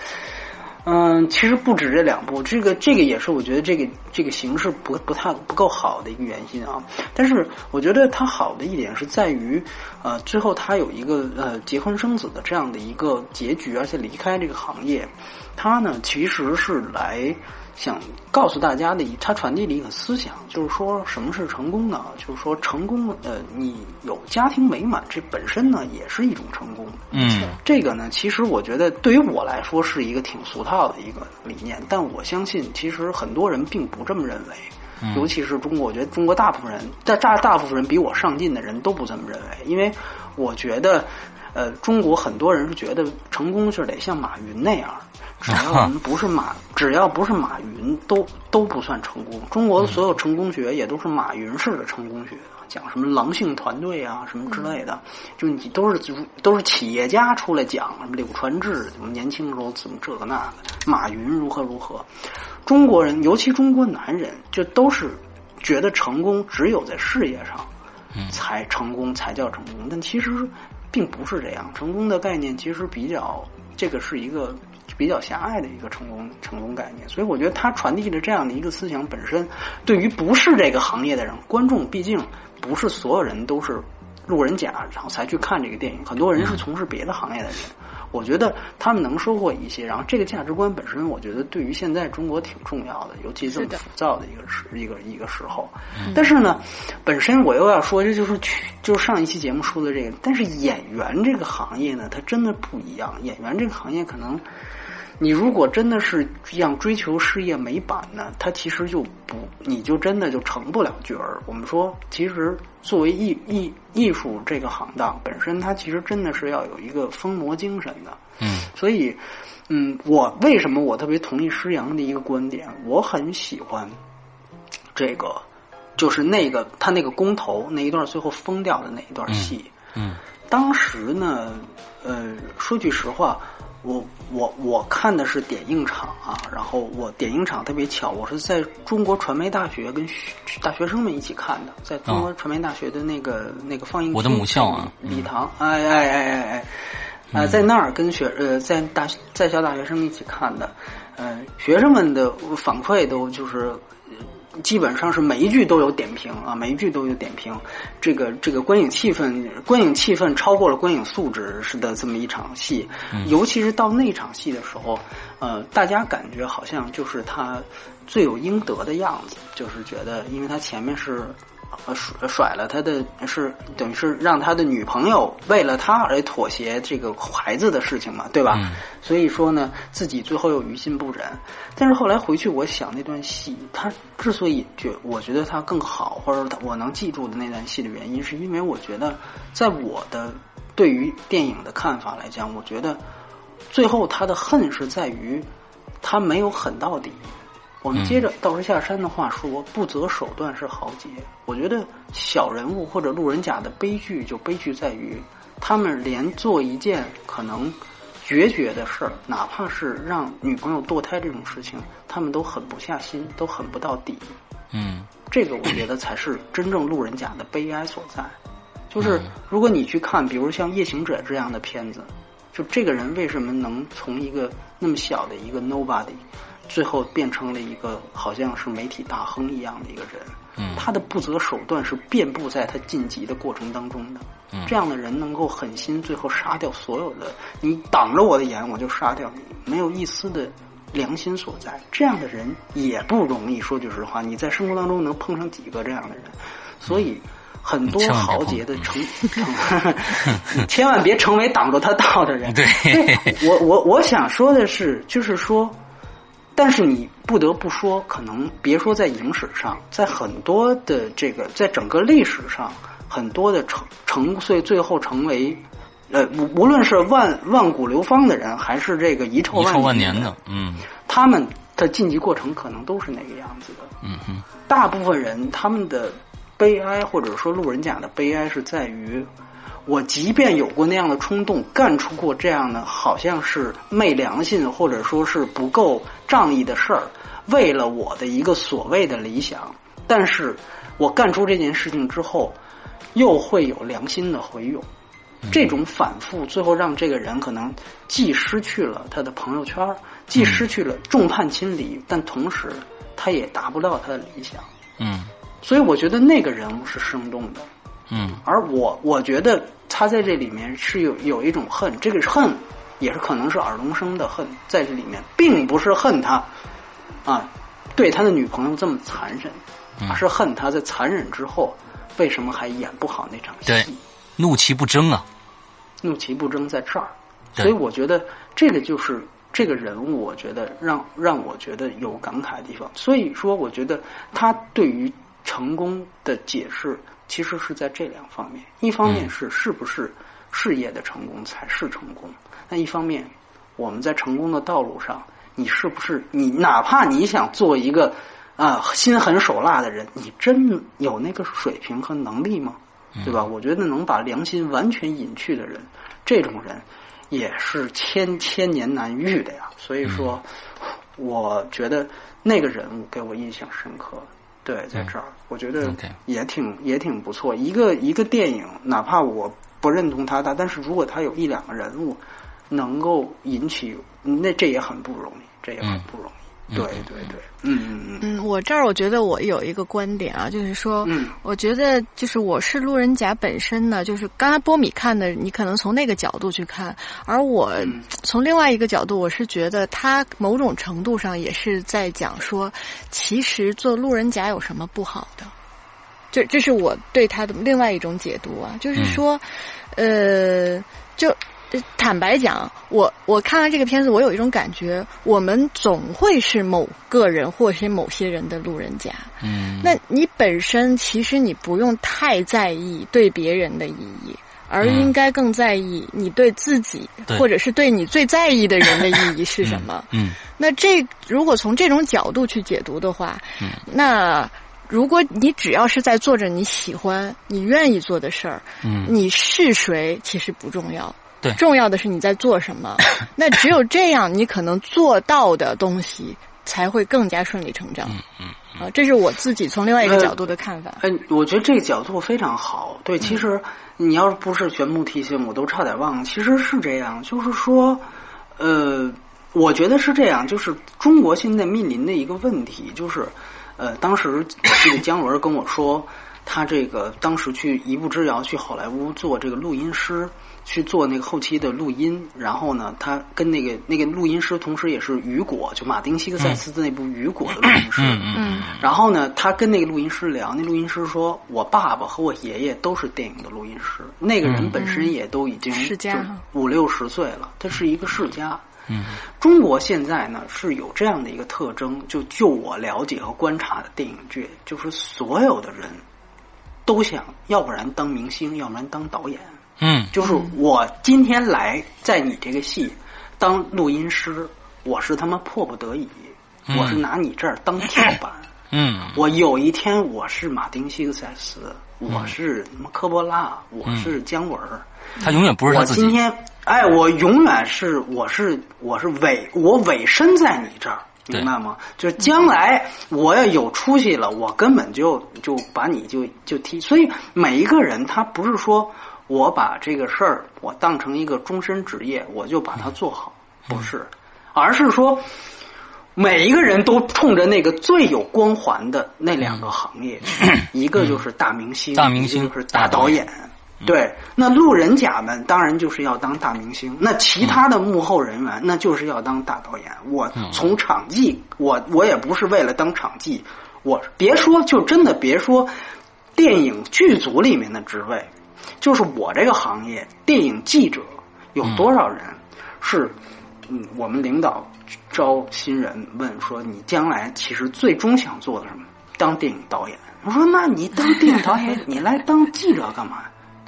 嗯，其实不止这两部，这个这个也是我觉得这个这个形式不不太不够好的一个原因啊。但是我觉得它好的一点是在于，呃，最后他有一个呃结婚生子的这样的一个结局，而且离开这个行业，他呢其实是来想告诉大家的一，他传递了一个思想，就是说什么是成功呢？就是说成功，呃，你有家庭美满，这本身呢也是一种成功。嗯这个呢，其实我觉得对于我来说是一个挺俗套的一个理念，但我相信其实很多人并不这么认为，嗯尤其是中国，我觉得中国大部分人，大大大部分人比我上进的人都不这么认为，因为我觉得，呃，中国很多人是觉得成功是得像马云那样。只要我们不是马，只要不是马云，都都不算成功。中国的所有成功学也都是马云式的成功学，讲什么狼性团队啊，什么之类的，就你都是都是企业家出来讲什么柳传志怎么年轻时候怎么这个那个，马云如何如何。中国人，尤其中国男人，就都是觉得成功只有在事业上才成功才叫成功，但其实并不是这样。成功的概念其实比较，这个是一个比较狭隘的一个成功成功概念。所以我觉得他传递的这样的一个思想本身，对于不是这个行业的人，观众毕竟不是所有人都是路人甲，然后才去看这个电影，很多人是从事别的行业的人。我觉得他们能收获一些，然后这个价值观本身，我觉得对于现在中国挺重要的，尤其这么浮躁的一个时一个一个时候。但是呢，本身我又要说，这就是去就是上一期节目说的这个，但是演员这个行业呢，它真的不一样。演员这个行业可能。你如果真的是要追求事业美版呢，它其实就不，你就真的就成不了角儿。我们说，其实作为艺艺艺术这个行当本身，它其实真的是要有一个疯魔精神的。嗯所以，嗯，我为什么我特别同意施洋的一个观点？我很喜欢这个，就是那个他那个公投那一段最后疯掉的那一段戏。嗯当时呢，呃，说句实话，我我我看的是点映场啊，然后我点映场特别巧，我是在中国传媒大学跟学大学生们一起看的，在中国传媒大学的那个、那个放映我的母校啊礼堂，哎哎哎哎哎。啊、在那儿跟学呃，在大在校大学生一起看的，呃，学生们的反馈都就是呃基本上是每一句都有点评啊，每一句都有点评。这个这个观影气氛，观影气氛超过了观影素质是的这么一场戏，尤其是到那场戏的时候，呃，大家感觉好像就是他罪有应得的样子，就是觉得因为他前面是。呃甩甩了他的是等于是让他的女朋友为了他而妥协这个孩子的事情嘛，对吧？嗯所以说呢，自己最后又于心不忍。但是后来回去，我想那段戏，他之所以觉我觉得他更好，或者我能记住的那段戏的原因，是因为我觉得，在我的对于电影的看法来讲，我觉得最后他的恨是在于他没有狠到底。我们接着道士下山的话说，不择手段是豪杰。我觉得小人物或者路人甲的悲剧就悲剧在于，他们连做一件可能决绝的事儿，哪怕是让女朋友堕胎这种事情，他们都狠不下心，都狠不到底。嗯这个我觉得才是真正路人甲的悲哀所在。就是如果你去看，比如像《夜行者》这样的片子，就这个人为什么能从一个那么小的一个 nobody，最后变成了一个好像是媒体大亨一样的一个人？嗯他的不择手段是遍布在他晋级的过程当中的。嗯这样的人能够狠心，最后杀掉所有的你挡着我的眼，我就杀掉你，没有一丝的良心所在。这样的人也不容易。说句实话，你在生活当中能碰上几个这样的人？所以很多豪杰的成，成 [LAUGHS] 千万别成为挡着他道的人。[LAUGHS] 对，我我我想说的是，就是说，但是你不得不说，可能别说在影史上，在很多的这个，在整个历史上，很多的成成最最后成为，呃，无无论是万万古流芳的人，还是这个遗臭万年年的，嗯他们的晋级过程可能都是那个样子的。嗯哼，大部分人他们的悲哀，或者说路人甲的悲哀，是在于我即便有过那样的冲动，干出过这样的好像是昧良心，或者说是不够仗义的事儿，为了我的一个所谓的理想，但是我干出这件事情之后，又会有良心的回涌。这种反复，最后让这个人可能既失去了他的朋友圈，既失去了众叛亲离，但同时他也达不到他的理想。嗯所以我觉得那个人物是生动的，嗯。而我我觉得他在这里面是有有一种恨，这个恨也是可能是尔冬升的恨在这里面，并不是恨他啊对他的女朋友这么残忍，嗯。而是恨他在残忍之后为什么还演不好那场对戏。怒其不争啊，怒其不争在这儿，对。所以我觉得这个就是这个人物，我觉得让让我觉得有感慨的地方。所以说，我觉得他对于成功的解释，其实是在这两方面：一方面嗯是是不是事业的成功才是成功；那一方面，我们在成功的道路上，你是不是你哪怕你想做一个啊、心狠手辣的人，你真有那个水平和能力吗？对吧？我觉得能把良心完全隐去的人，这种人也是千千年难遇的呀。所以说，我觉得那个人物给我印象深刻。对，在这儿，我觉得也挺也挺不错。一个一个电影，哪怕我不认同他，他但是如果他有一两个人物能够引起，那这也很不容易，这也很不容易。对对对，嗯嗯嗯。嗯，我这儿我觉得我有一个观点啊，就是说，嗯。我觉得就是我是路人甲本身呢，就是刚才波米看的，你可能从那个角度去看，而我嗯。从另外一个角度，我是觉得他某种程度上也是在讲说，其实做路人甲有什么不好的？这这是我对他的另外一种解读啊，就是说，呃，就。呃坦白讲，我我看完这个片子，我有一种感觉，我们总会是某个人或是某些人的路人甲。嗯，那你本身其实你不用太在意对别人的意义，而应该更在意你对自己，对或者是对你最在意的人的意义是什么。[LAUGHS] 嗯那这如果从这种角度去解读的话，嗯那如果你只要是在做着你喜欢、你愿意做的事儿，嗯你是谁其实不重要。对重要的是你在做什么。[LAUGHS] 那只有这样，你可能做到的东西才会更加顺理成章。嗯嗯啊，这是我自己从另外一个角度的看法。哎，我觉得这个角度非常好。对，其实你要是不是全部提醒，我都差点忘了。其实是这样，就是说，呃，我觉得是这样，就是中国现在面临的一个问题，就是，呃，当时我记得姜文跟我说，他这个当时去一步之遥去好莱坞做这个录音师。去做那个后期的录音，然后呢，他跟那个那个录音师，同时也是雨果，就马丁·西克塞斯的那部《雨果》的录音师。嗯嗯嗯然后呢，他跟那个录音师聊，那录音师说：“我爸爸和我爷爷都是电影的录音师，那个人本身也都已经世家五六十岁了，他是一个世家。”嗯中国现在呢是有这样的一个特征，就就我了解和观察的电影界，就是所有的人都想，要不然当明星，要不然当导演。嗯就是我今天来在你这个戏当录音师，我是他妈迫不得已，嗯我是拿你这儿当跳板。嗯我有一天我是马丁·希克塞斯，我是什么科波拉，我是姜文儿。他永远不是他自己。我今天，哎，我永远是我是我是委我委身在你这儿，明白吗？就是将来我要有出息了，我根本就就把你就就踢。所以每一个人他不是说我把这个事儿我当成一个终身职业，我就把它做好，不是，而是说。每一个人都冲着那个最有光环的那两个行业去，[CLEARS THROAT] 一个就是大明星，大明星是大导演。对，那路人甲们当然就是要当大明星，那其他的幕后人员那就是要当大导演。我从场记，我我也不是为了当场记，我别说就真的别说电影剧组里面的职位，就是我这个行业电影记者有多少人是，嗯，我们领导招新人问说你将来其实最终想做的什么？当电影导演。我说那你当电影导演，[LAUGHS] 你来当记者干嘛？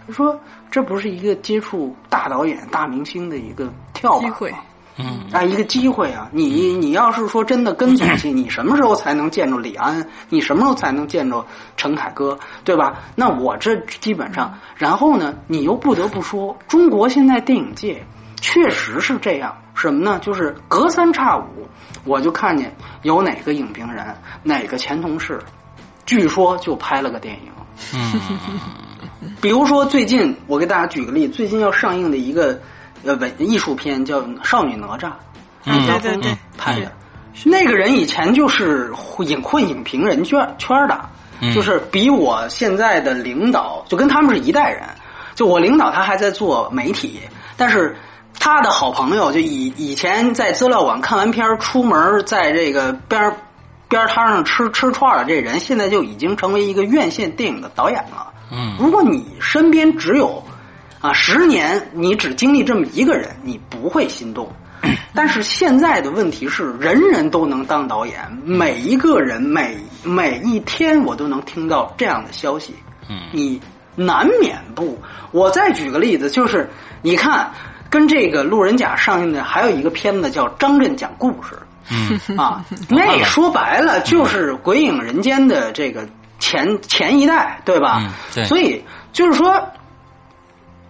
他说这不是一个接触大导演、大明星的一个跳板吗？嗯啊，一个机会啊！你你要是说真的跟总戏，你什么时候才能见着李安？你什么时候才能见着陈凯歌？对吧？那我这基本上，然后呢，你又不得不说，中国现在电影界确实是这样，什么呢？就是隔三差五，我就看见有哪个影评人、哪个前同事，据说就拍了个电影。嗯比如说最近，我给大家举个例子，最近要上映的一个呃文艺术片叫《少女哪吒》，嗯对对对，拍的。那个人以前就是影混影评人圈圈的，嗯就是比我现在的领导就跟他们是一代人。就我领导他还在做媒体，但是他的好朋友就以以前在资料馆看完片儿出门，在这个边边摊上吃吃串儿的这人，现在就已经成为一个院线电影的导演了。嗯如果你身边只有啊十年，你只经历这么一个人，你不会心动。但是现在的问题是，人人都能当导演，每一个人每每一天我都能听到这样的消息，嗯你难免不。我再举个例子，就是你看，跟这个路人甲上映的还有一个片子叫《张震讲故事》。嗯啊，[LAUGHS] 那说白了就是《鬼影人间》的这个前前一代，对吧？嗯对所以就是说，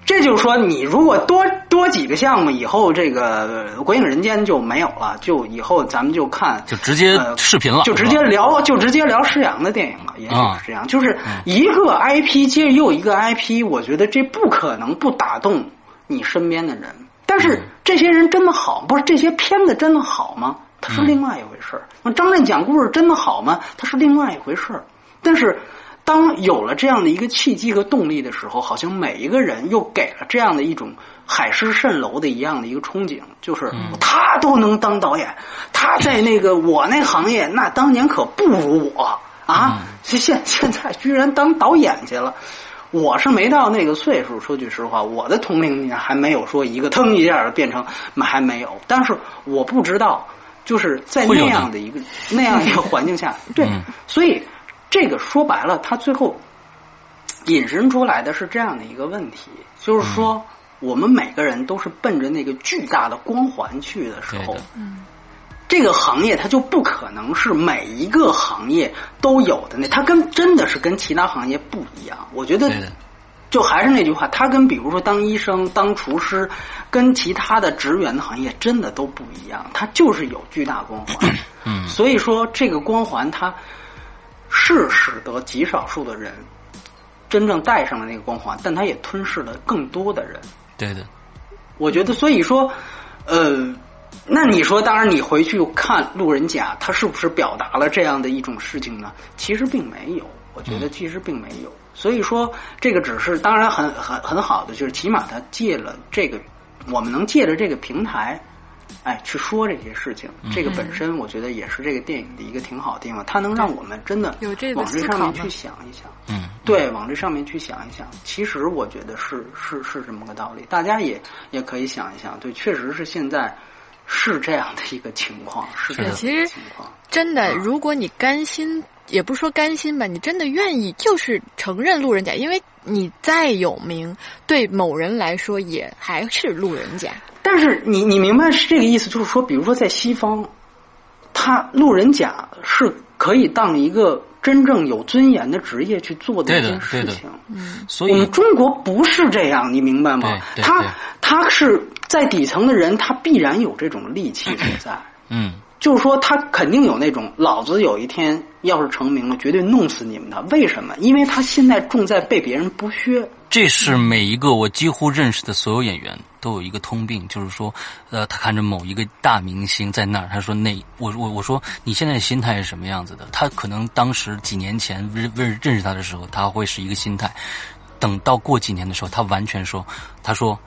这就是说，你如果多多几个项目，以后这个《鬼影人间》就没有了，就以后咱们就看就直接呃视频了，就直接聊，就直接聊施洋的电影了，也许啊是这样。就是一个 IP 接又一个 IP，我觉得这不可能不打动你身边的人。但是这些人真的好，不是这些片子真的好吗？它是另外一回事儿。那张震讲故事真的好吗？它是另外一回事儿。但是当有了这样的一个契机和动力的时候，好像每一个人又给了这样的一种海市蜃楼的一样的一个憧憬，就是他都能当导演，他在那个我那行业那当年可不如我啊，现现在居然当导演去了。我是没到那个岁数，说句实话，我的同龄人还没有说一个腾一下变成还没有，但是我不知道，就是在那样的一个那样一个环境下，对，嗯所以这个说白了，他最后引申出来的是这样的一个问题，就是说，我们每个人都是奔着那个巨大的光环去的时候。嗯，这个行业它就不可能是每一个行业都有的那，它跟真的是跟其他行业不一样。我觉得，就还是那句话，它跟比如说当医生、当厨师，跟其他的职员的行业真的都不一样，它就是有巨大光环。嗯。所以说，这个光环它是使得极少数的人真正带上了那个光环，但他也吞噬了更多的人。对的，我觉得，所以说，呃，那你说，当然你回去看《路人甲》，他是不是表达了这样的一种事情呢？其实并没有，我觉得其实并没有。所以说，这个只是当然很很很好的，就是起码他借了这个，我们能借着这个平台。哎，去说这些事情，这个本身我觉得也是这个电影的一个挺好的地方，它能让我们真的有这个往这上面去想一想。嗯。对，往这上面去想一想，其实我觉得是是是这么个道理，大家也也可以想一想，对，确实是现在是这样的一个情况，是这样的其实一个情况。真的，如果你甘心，也不说甘心吧，你真的愿意，就是承认路人甲，因为你再有名，对某人来说也还是路人甲。但是你你明白是这个意思，就是说，比如说在西方，他路人甲是可以当一个真正有尊严的职业去做的一件的对的事情。嗯所以我们中国不是这样，你明白吗？他他是在底层的人，他必然有这种戾气所在。嗯就是说，他肯定有那种，老子有一天要是成名了，绝对弄死你们的。为什么？因为他现在重在被别人剥削。这是每一个我几乎认识的所有演员都有一个通病，就是说，呃，他看着某一个大明星在那儿，他说那我我我说你现在的心态是什么样子的？他可能当时几年前认认认识他的时候，他会是一个心态，等到过几年的时候，他完全说，他说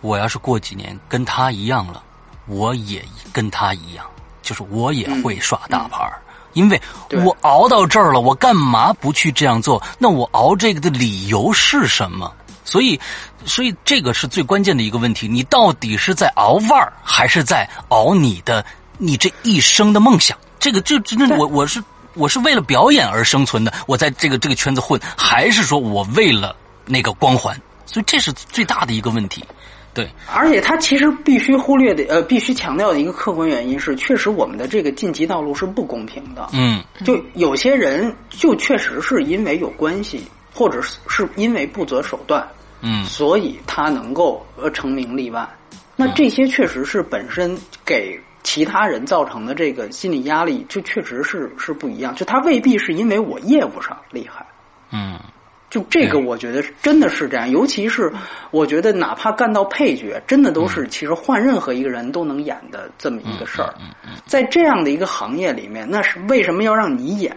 我要是过几年跟他一样了，我也跟他一样，就是我也会耍大牌儿。因为我熬到这儿了，我干嘛不去这样做？那我熬这个的理由是什么？所以，所以这个是最关键的一个问题：你到底是在熬腕儿，还是在熬你的你这一生的梦想？这个就真的，我我是我是为了表演而生存的，我在这个这个圈子混，还是说我为了那个光环？所以这是最大的一个问题。对，而且他其实必须忽略的，呃，必须强调的一个客观原因是，确实我们的这个晋级道路是不公平的。嗯就有些人就确实是因为有关系，或者是是因为不择手段，嗯所以他能够呃成名立万。那这些确实是本身给其他人造成的这个心理压力，就确实是是不一样。就他未必是因为我业务上厉害，嗯就这个，我觉得真的是这样，尤其是我觉得，哪怕干到配角，真的都是其实换任何一个人都能演的这么一个事儿。在这样的一个行业里面，那是为什么要让你演？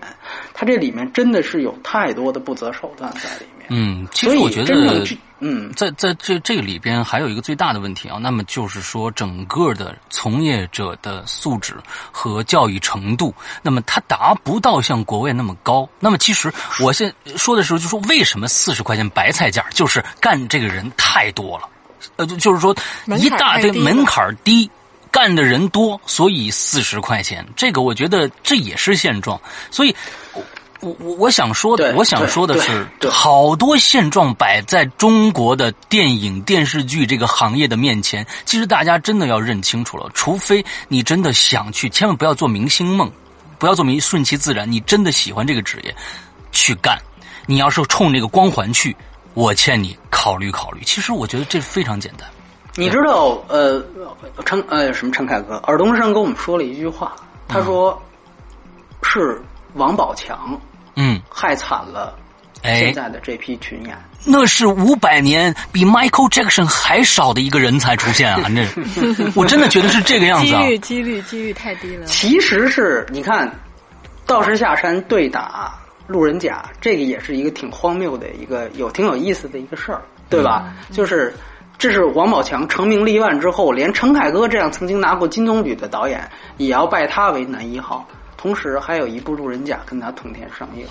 他这里面真的是有太多的不择手段在里面。嗯，其所以实我觉得真正这，嗯，在在这这个里边还有一个最大的问题啊，那么就是说整个的从业者的素质和教育程度，那么他达不到像国外那么高。那么其实我现说的时候就说，为什么四十块钱白菜价，就是干这个人太多了，呃，就就是说一大堆门槛低。干的人多，所以四十块钱，这个我觉得这也是现状。所以，我我我我想说的，我想说的是，好多现状摆在中国的电影电视剧这个行业的面前，其实大家真的要认清楚了。除非你真的想去，千万不要做明星梦，不要做明顺其自然。你真的喜欢这个职业，去干。你要是冲这个光环去，我劝你考虑考虑。其实我觉得这非常简单。你知道，呃，陈呃什么陈凯歌，尔冬升跟我们说了一句话，他说、是王宝强嗯，害惨了哎现在的这批群演。那是五百年比 Michael Jackson 还少的一个人才出现啊！[LAUGHS] 这，我真的觉得是这个样子啊。几率几率几率太低了。其实是你看，道士下山对打路人甲，这个也是一个挺荒谬的一个有挺有意思的一个事儿，对吧？就是这是王宝强成名立万之后，连陈凯歌这样曾经拿过金棕榈的导演也要拜他为男一号，同时还有一部路人甲跟他同天上映。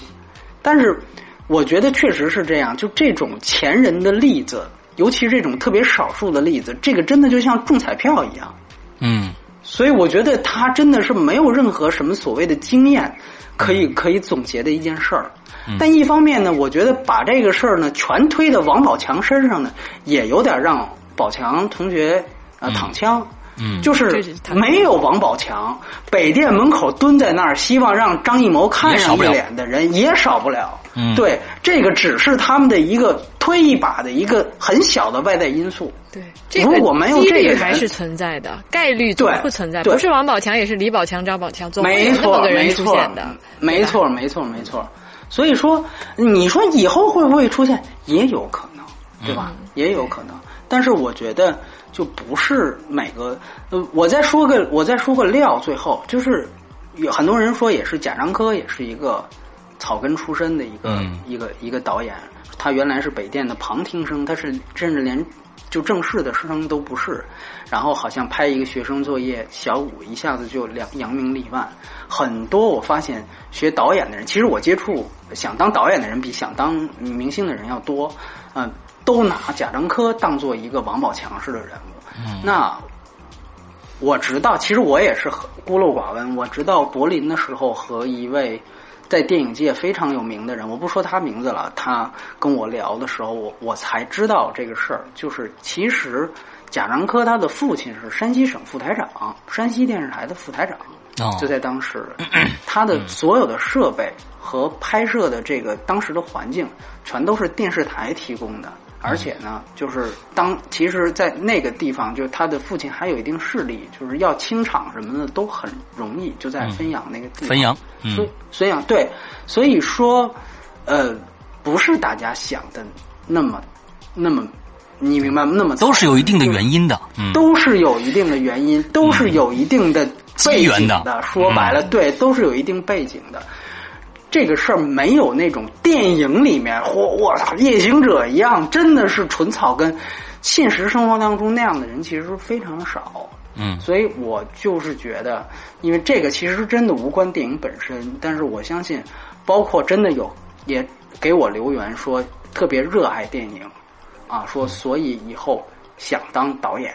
但是我觉得确实是这样，就这种前人的例子，尤其这种特别少数的例子，这个真的就像中彩票一样。嗯所以我觉得他真的是没有任何什么所谓的经验可以可以总结的一件事儿。但一方面呢，我觉得把这个事儿呢全推到王宝强身上呢，也有点让宝强同学呃躺枪。嗯就是没有王宝强，北电门口蹲在那儿，希望让张艺谋看上一脸的人也少不了。嗯对，这个只是他们的一个推一把的一个很小的外在因素。对，这个如果没有这个还是存在的，概率总对会存在。不是王宝强，也是李宝强、张宝强，总会没有那么错，个人出没错现的。没错，没错，没错。所以说，你说以后会不会出现？也有可能，对吧？嗯也有可能。但是我觉得，就不是每个。呃，我再说个，我再说个料。最后就是有很多人说，也是贾樟柯，也是一个草根出身的一个、嗯一个一个导演。他原来是北电的旁听生，他是甚至连就正式的师生都不是。然后好像拍一个学生作业，小五一下子就扬扬名立万。很多我发现学导演的人，其实我接触想当导演的人比想当明星的人要多。嗯、都拿贾樟柯当做一个王宝强式的人物。那我直到，其实我也是很孤陋寡闻。我直到柏林的时候，和一位在电影界非常有名的人，我不说他名字了，他跟我聊的时候，我我才知道这个事儿。就是其实贾樟柯他的父亲是山西省副台长，山西电视台的副台长。哦就在当时，[CLEARS THROAT] 他的所有的设备和拍摄的这个当时的环境，全都是电视台提供的。而且呢，就是当其实，在那个地方，就是他的父亲还有一定势力，就是要清场什么的都很容易，就在汾阳那个地方。汾阳，所嗯所以啊，对，所以说，呃，不是大家想的那么那么，你明白吗？那么都是有一定的原因的。嗯，都是有一定的原因，都是有一定的背景的说白了，对，都是有一定背景的。这个事儿没有那种电影里面或我操夜行者一样，真的是纯草根。现实生活当中那样的人其实非常少。嗯所以我就是觉得，因为这个其实真的无关电影本身，但是我相信，包括真的有也给我留言说特别热爱电影，啊，说所以以后想当导演，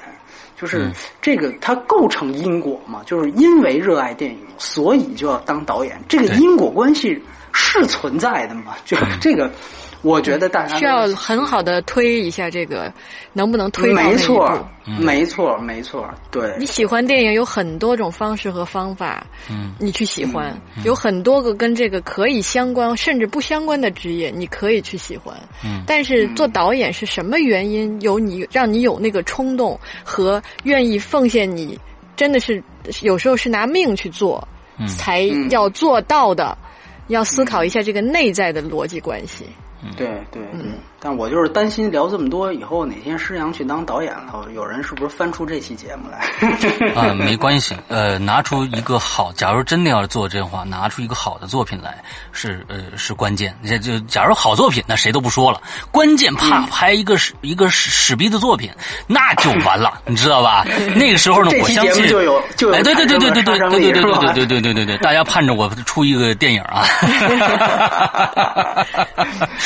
就是嗯。这个它构成因果嘛，就是因为热爱电影，所以就要当导演，这个因果关系是存在的嘛，就是这个，我觉得大家需要很好的推一下这个，能不能推到那一步？没错，没错，没错，对你，喜欢电影有很多种方式和方法，嗯你去喜欢，有很多个跟这个可以相关甚至不相关的职业，你可以去喜欢。嗯但是做导演是什么原因有你让你有那个冲动和愿意奉献你，真的是有时候是拿命去做，嗯才要做到的。要思考一下这个内在的逻辑关系。对对对。嗯，但我就是担心聊这么多以后，哪天师洋去当导演了，有人是不是翻出这期节目来？啊，没关系，呃，拿出一个好，假如真的要做这话，拿出一个好的作品来是呃是关键。这就假如好作品，那谁都不说了，关键怕拍一个屎一个屎屎逼的作品，那就完了，你知道吧？[LAUGHS] 那个时候呢，我相信就有就有哎，对对对对对对对对对对对对对对对，大家盼着我出一个电影啊。[LAUGHS]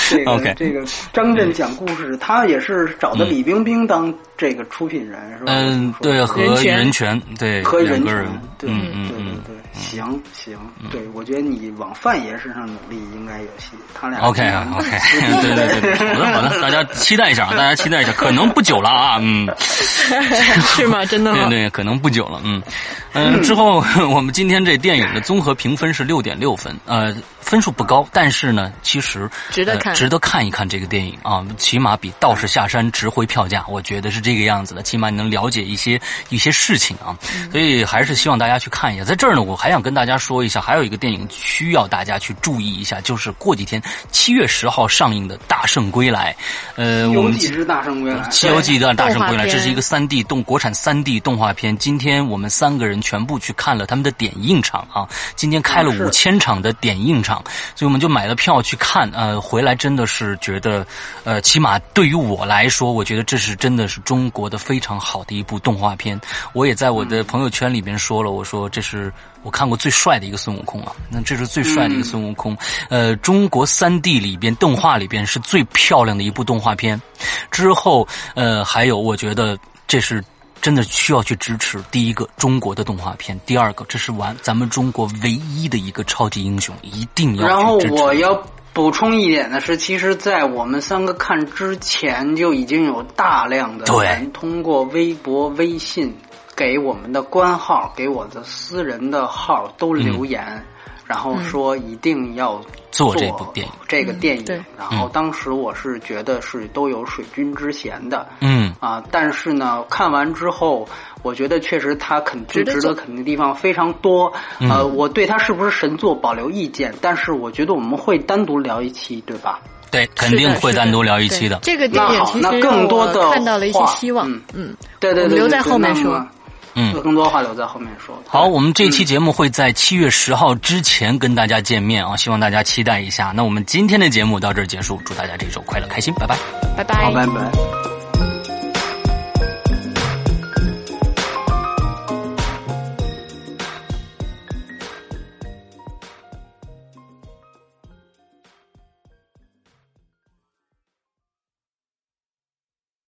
这个 [LAUGHS] OK 这个张震讲故事，他也是找的李冰冰当这个出品人，是吧？嗯，对，和人权对，和人权两个人，，对嗯对对嗯嗯。对，行行，对我觉得你往范爷身上努力应该有戏，他俩 OK 啊，OK，[LAUGHS] [LAUGHS] 对对对对，好的好的，大家期待一下啊，大家期待一下，可能不久了啊，嗯，[LAUGHS] 是吗？真的吗？对对，可能不久了，嗯嗯，之后我们今天这电影的综合评分是六点六分，呃，分数不高，但是呢，其实呃值得看值得看一看这个电影啊，起码比《道士下山》值回票价，我觉得是这个样子的，起码你能了解一些一些事情啊，所以还是希望大家去看一下。在这儿呢，我还想跟大家说一下，还有一个电影需要大家去注意一下，就是过几天七月十号上映的《大圣归来》，呃，我们游记之大圣归来，《西游记》的《大圣归来》，这是一个三 D 动国产三 D 动画片。今天我们三个人全部去看了他们的点映场啊，今天开了是五千场的点映场，所以我们就买了票去看。呃，回来真的是觉得，呃，起码对于我来说，我觉得这是真的是中中国的非常好的一部动画片。我也在我的朋友圈里边说了，我说这是我看过最帅的一个孙悟空啊，那这是最帅的一个孙悟空。呃，中国三 D 里边动画里边是最漂亮的一部动画片。之后，呃，还有我觉得这是。真的需要去支持第一个中国的动画片，第二个这是完咱们中国唯一的一个超级英雄，一定要去支持。我要补充一点的是，其实，在我们三个看之前，就已经有大量的人通过微博、微信给我们的官号、给我的私人的号都留言，然后说一定要嗯做这部电影这个电影。然后当时我是觉得是都有水军之嫌的。嗯啊，但是呢，看完之后，我觉得确实他肯值得做值得肯定的地方非常多。嗯呃，我对他是不是神作保留意见，但是我觉得我们会单独聊一期，对吧？对，肯定会单独聊一期的。这个电影其实更多的我看到了一些希望嗯。嗯，对对对留在后面说。嗯有更多话留在后面说。好，我们这期节目会在七月十号之前跟大家见面啊，希望大家期待一下。那我们今天的节目到这儿结束，祝大家这一周快乐开心，拜拜。拜拜好，拜拜。